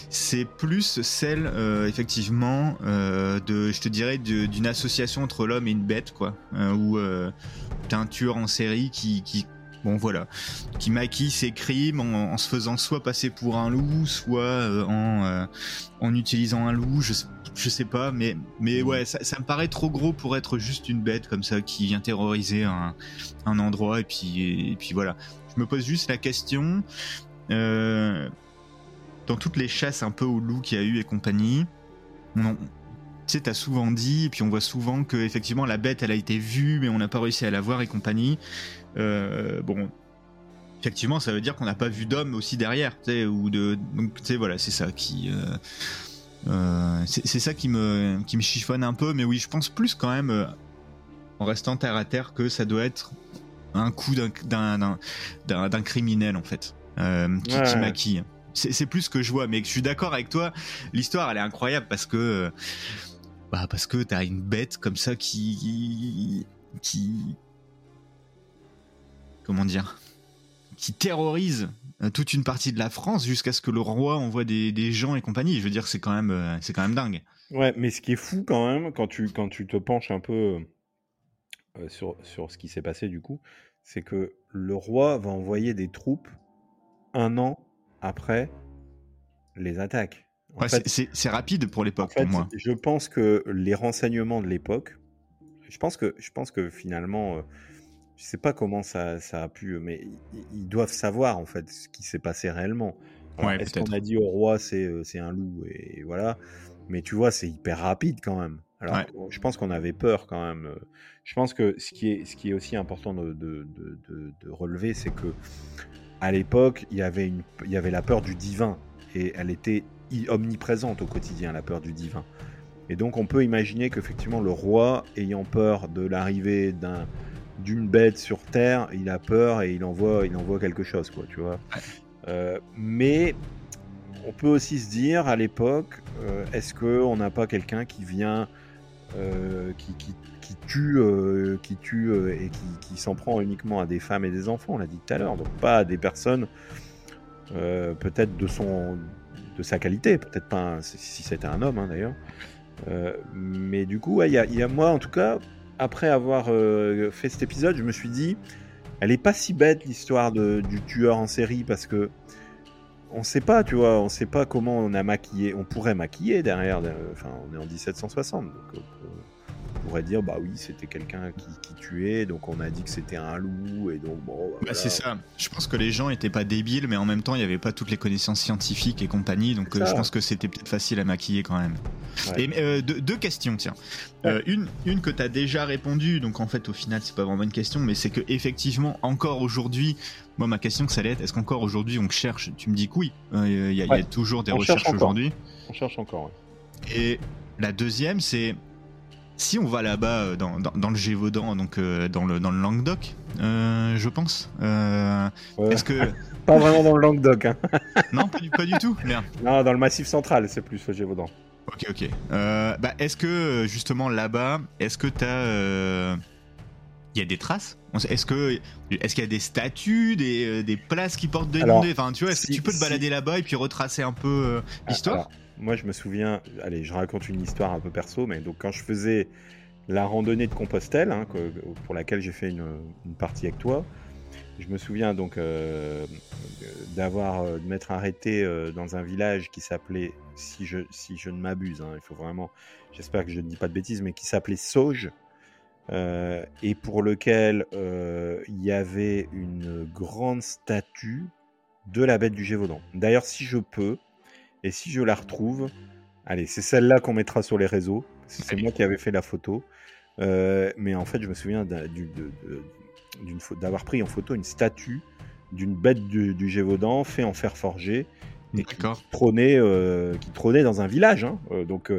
C'est plus celle euh, effectivement euh, de je te dirais d'une association entre l'homme et une bête quoi, euh, où euh, t'as un tueur en série qui, qui Bon voilà, qui maquille ses crimes en, se faisant soit passer pour un loup, soit euh, en, euh, en utilisant un loup, je, je sais pas, mais, mais ouais, ça, ça, me paraît trop gros pour être juste une bête comme ça qui vient terroriser un, un endroit et puis, et, puis voilà. Je me pose juste la question, euh, dans toutes les chasses un peu au loup qu'il y a eu et compagnie, on, tu sais, t'as souvent dit, et puis on voit souvent que effectivement la bête, elle a été vue, mais on n'a pas réussi à la voir et compagnie. Euh, bon, effectivement, ça veut dire qu'on n'a pas vu d'homme aussi derrière, ou de, donc tu sais, voilà, c'est ça qui, euh, euh, c'est ça qui me, qui me chiffonne un peu, mais oui, je pense plus quand même, en restant terre à terre, que ça doit être un coup d'un criminel en fait, qui, qui maquille. C'est plus ce que je vois, mais je suis d'accord avec toi. L'histoire, elle est incroyable parce que, bah, parce que t'as une bête comme ça qui, qui, comment dire, qui terrorise euh, toute une partie de la France jusqu'à ce que le roi envoie des, gens et compagnie. Je veux dire, c'est quand même, euh, c'est quand même dingue. Ouais, mais ce qui est fou quand même, quand tu, quand tu te penches un peu euh, sur, sur ce qui s'est passé du coup, c'est que le roi va envoyer des troupes un an après les attaques. c'est rapide pour l'époque, pour moi. Je pense que les renseignements de l'époque, je pense que, je pense que finalement, je sais pas comment ça, ça a pu, mais ils, doivent savoir en fait ce qui s'est passé réellement. Est-ce qu'on a dit au roi c'est c'est un loup et voilà, mais tu vois c'est hyper rapide quand même. Alors je pense qu'on avait peur quand même. Je pense que ce qui est ce qui est aussi important de, de, de, de relever, c'est que à l'époque il y avait une il y avait la peur du divin et elle était omniprésente au quotidien la peur du divin. Et donc on peut imaginer qu'effectivement le roi ayant peur de l'arrivée d'un d'une bête sur Terre, il a peur et il envoie, il envoie quelque chose, quoi, tu vois. Euh, mais on peut aussi se dire à l'époque, euh, est-ce qu'on n'a pas quelqu'un qui vient, euh, qui, qui, qui, tue, qui tue et qui, qui s'en prend uniquement à des femmes et des enfants, on l'a dit tout à l'heure, donc pas à des personnes peut-être de son, de sa qualité, peut-être pas si c'était un homme hein, d'ailleurs. mais du coup, il y, y, a moi en tout cas, après avoir euh, fait cet épisode, je me suis dit, elle est pas si bête l'histoire du tueur en série parce que on sait pas, tu vois, on sait pas comment on a maquillé, on pourrait maquiller derrière. Enfin, on est en 1760, donc euh, pourrait dire bah oui c'était quelqu'un qui, tuait donc on a dit que c'était un loup et donc bon bah, c'est ça. Je pense que les gens étaient pas débiles mais en même temps il n'y avait pas toutes les connaissances scientifiques et compagnie donc euh, je pense que c'était peut-être facile à maquiller quand même et euh, deux, questions tiens euh, une une que tu as déjà répondu donc en fait au final c'est pas vraiment une question mais c'est que effectivement encore aujourd'hui moi ma question que ça allait être est-ce qu'encore aujourd'hui on cherche tu me dis que oui il y, a toujours des recherches aujourd'hui on cherche encore et la deuxième c'est si on va là-bas euh, dans, dans, le Gévaudan, donc dans, le, dans le Languedoc, je pense. Est-ce que pas vraiment dans le Languedoc hein. Non, pas du, pas du tout. Non, dans le Massif Central, c'est plus le Gévaudan. Ok, ok. bah, est-ce que justement là-bas, est-ce que t'as il y a des traces? Est-ce que est-ce qu'il y a des statues, des, des places qui portent des noms Enfin, tu vois, est-ce que tu peux te balader là-bas et puis retracer un peu l'histoire? moi, je me souviens, allez, je raconte une histoire un peu perso, mais donc quand je faisais la randonnée de Compostelle, hein, pour laquelle j'ai fait une, partie avec toi, je me souviens donc euh, d'avoir euh, de m'être arrêté euh, dans un village qui s'appelait, si je, si je ne m'abuse, hein, il faut vraiment, j'espère que je ne dis pas de bêtises, mais qui s'appelait Sauge, et pour lequel il y avait une grande statue de la bête du Gévaudan. D'ailleurs, si je peux, et si je la retrouve, allez, c'est celle-là qu'on mettra sur les réseaux. C'est moi qui avais fait la photo. Euh, mais en fait, je me souviens d'avoir pris en photo une statue d'une bête du, Gévaudan fait en fer forgé et qui trônait, euh, qui trônait dans un village. Hein. Euh, donc,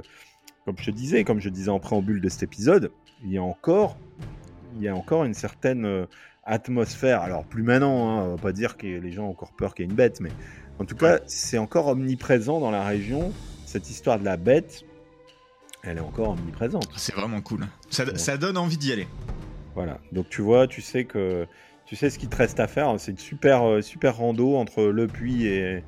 comme je te disais, comme je disais en préambule de cet épisode, il y a encore, il y a encore une certaine atmosphère. Alors plus maintenant, hein, on va pas dire que les gens ont encore peur qu'il y ait une bête, mais en tout cas, c'est encore omniprésent dans la région. Cette histoire de la bête, elle est encore omniprésente. C'est vraiment cool. Ça, donne envie d'y aller. Voilà. Donc tu vois, tu sais que tu sais ce qu'il te reste à faire. C'est une super euh, super rando entre Le Puy et,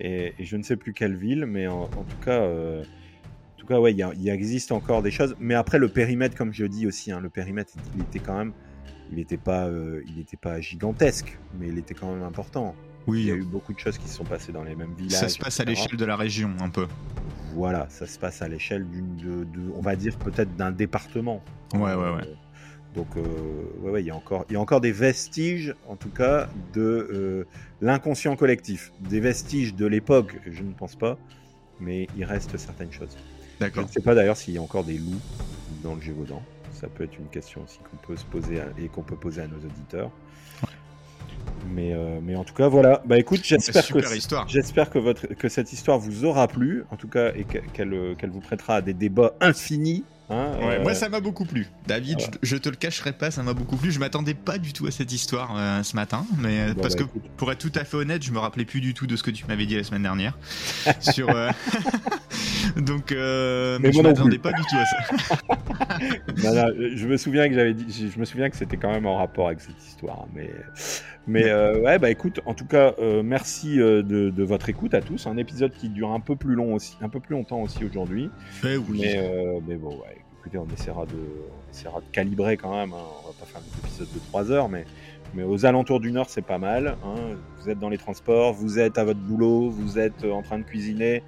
et, je ne sais plus quelle ville, mais en, tout cas. Euh, en tout cas, ouais, il existe encore des choses. Mais après, le périmètre, comme je dis aussi, hein, le périmètre, il était quand même, il n'était pas, euh, il n'était pas gigantesque, mais il était quand même important. Oui. Il y a eu beaucoup de choses qui se sont passées dans les mêmes villages. Ça se passe à l'échelle de la région, un peu. Voilà, ça se passe à l'échelle d'une, de, on va dire peut-être d'un département. Ouais, ouais, ouais. Euh, donc, euh, ouais, ouais, il y a encore, il y a encore des vestiges, en tout cas, de euh, l'inconscient collectif, des vestiges de l'époque. Je ne pense pas, mais il reste certaines choses. D'accord. Je ne sais pas d'ailleurs s'il y a encore des loups dans le Gévaudan. Ça peut être une question aussi qu'on peut se poser et qu'on peut poser à nos auditeurs. Mais, euh, mais en tout cas, voilà. Bah écoute, j'espère que, j'espère que, votre, que cette histoire vous aura plu, en tout cas, et qu'elle, qu'elle vous prêtera à des débats infinis Hein, ouais, Moi, ça m'a beaucoup plu. David, je, te le cacherai pas, ça m'a beaucoup plu. Je m'attendais pas du tout à cette histoire euh, ce matin, mais euh, parce bah, que pour être tout à fait honnête, je me rappelais plus du tout de ce que tu m'avais dit la semaine dernière. sur, euh, donc, mais je m'attendais pas du tout à ça. je me souviens que j'avais dit, je me souviens que c'était quand même en rapport avec cette histoire, mais, mais ouais, bah écoute, en tout cas, merci de, votre écoute à tous. Un épisode qui dure un peu plus long aussi, un peu plus longtemps aussi aujourd'hui. Eh oui. Mais, mais bon, ouais écoutez, on essaiera de, essaiera de calibrer quand même. Hein. On va pas faire des épisodes de 3 heures, mais, mais aux alentours d'une heure, c'est pas mal. Hein. Vous êtes dans les transports, vous êtes à votre boulot, vous êtes en train de cuisiner.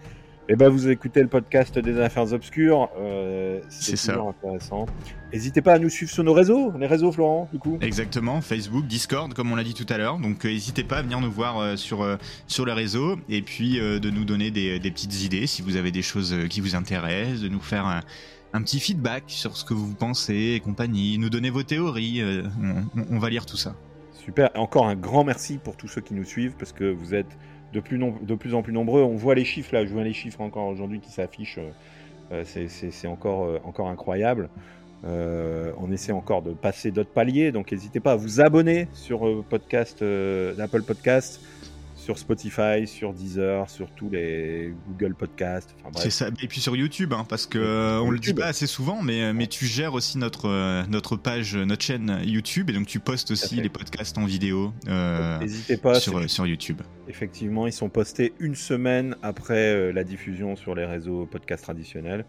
Eh ben, vous écoutez le podcast des affaires obscures. Euh, c'est ça. intéressant. N'hésitez pas à nous suivre sur nos réseaux, les réseaux Florent, du coup. Exactement, Facebook, Discord, comme on l'a dit tout à l'heure. Donc, euh, n'hésitez pas à venir nous voir euh, sur sur les réseaux et puis de nous donner des, des, petites idées si vous avez des choses qui vous intéressent, de nous faire un, un petit feedback sur ce que vous pensez et compagnie, nous donner vos théories. On, on, va lire tout ça. Super. Encore un grand merci pour tous ceux qui nous suivent parce que vous êtes de plus, en plus nombreux. On voit les chiffres là, je vois les chiffres encore aujourd'hui qui s'affichent. Euh, euh, c'est encore, euh, incroyable. on essaie encore de passer d'autres paliers, donc n'hésitez pas à vous abonner sur podcast, Apple Podcast, sur Spotify, sur Deezer, sur tous les Google Podcasts. c'est ça. Et puis sur YouTube, hein, parce que euh, on le dit pas assez souvent, mais mais tu gères aussi notre euh, notre page, notre chaîne YouTube, et donc tu postes aussi les podcasts en vidéo. Euh, pas sur sur YouTube. Effectivement, ils sont postés une semaine après la diffusion sur les réseaux podcasts traditionnels.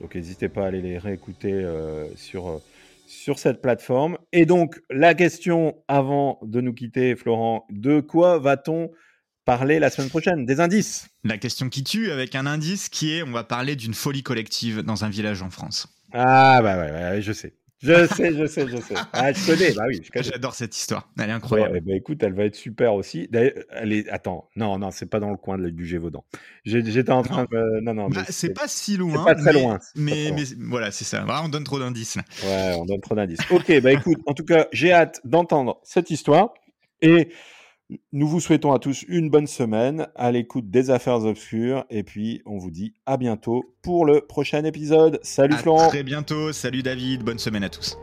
Donc n'hésitez pas à aller les réécouter sur sur cette plateforme. Et donc, la question avant de nous quitter, Florent, de quoi va-t-on parler la semaine prochaine Des indices La question qui tue avec un indice qui est on va parler d'une folie collective dans un village en France. Ah bah ouais, je sais. Je sais, je sais, je sais. Ah, je connais, bah oui. J'adore cette histoire. Elle est incroyable. bah écoute, elle va être super aussi. Elle est... Attends, non, non, c'est pas dans le coin du Gévaudan. J'étais en train de. Non, non. Bah, c'est pas si loin. pas très loin. Mais, mais, voilà, c'est ça. on donne trop d'indices. Ouais, on donne trop d'indices. ok, bah écoute, en tout cas, j'ai hâte d'entendre cette histoire. Et nous vous souhaitons à tous une bonne semaine à l'écoute des affaires obscures et puis on vous dit à bientôt pour le prochain épisode. Salut à Florent. Très bientôt. Salut David. Bonne semaine à tous.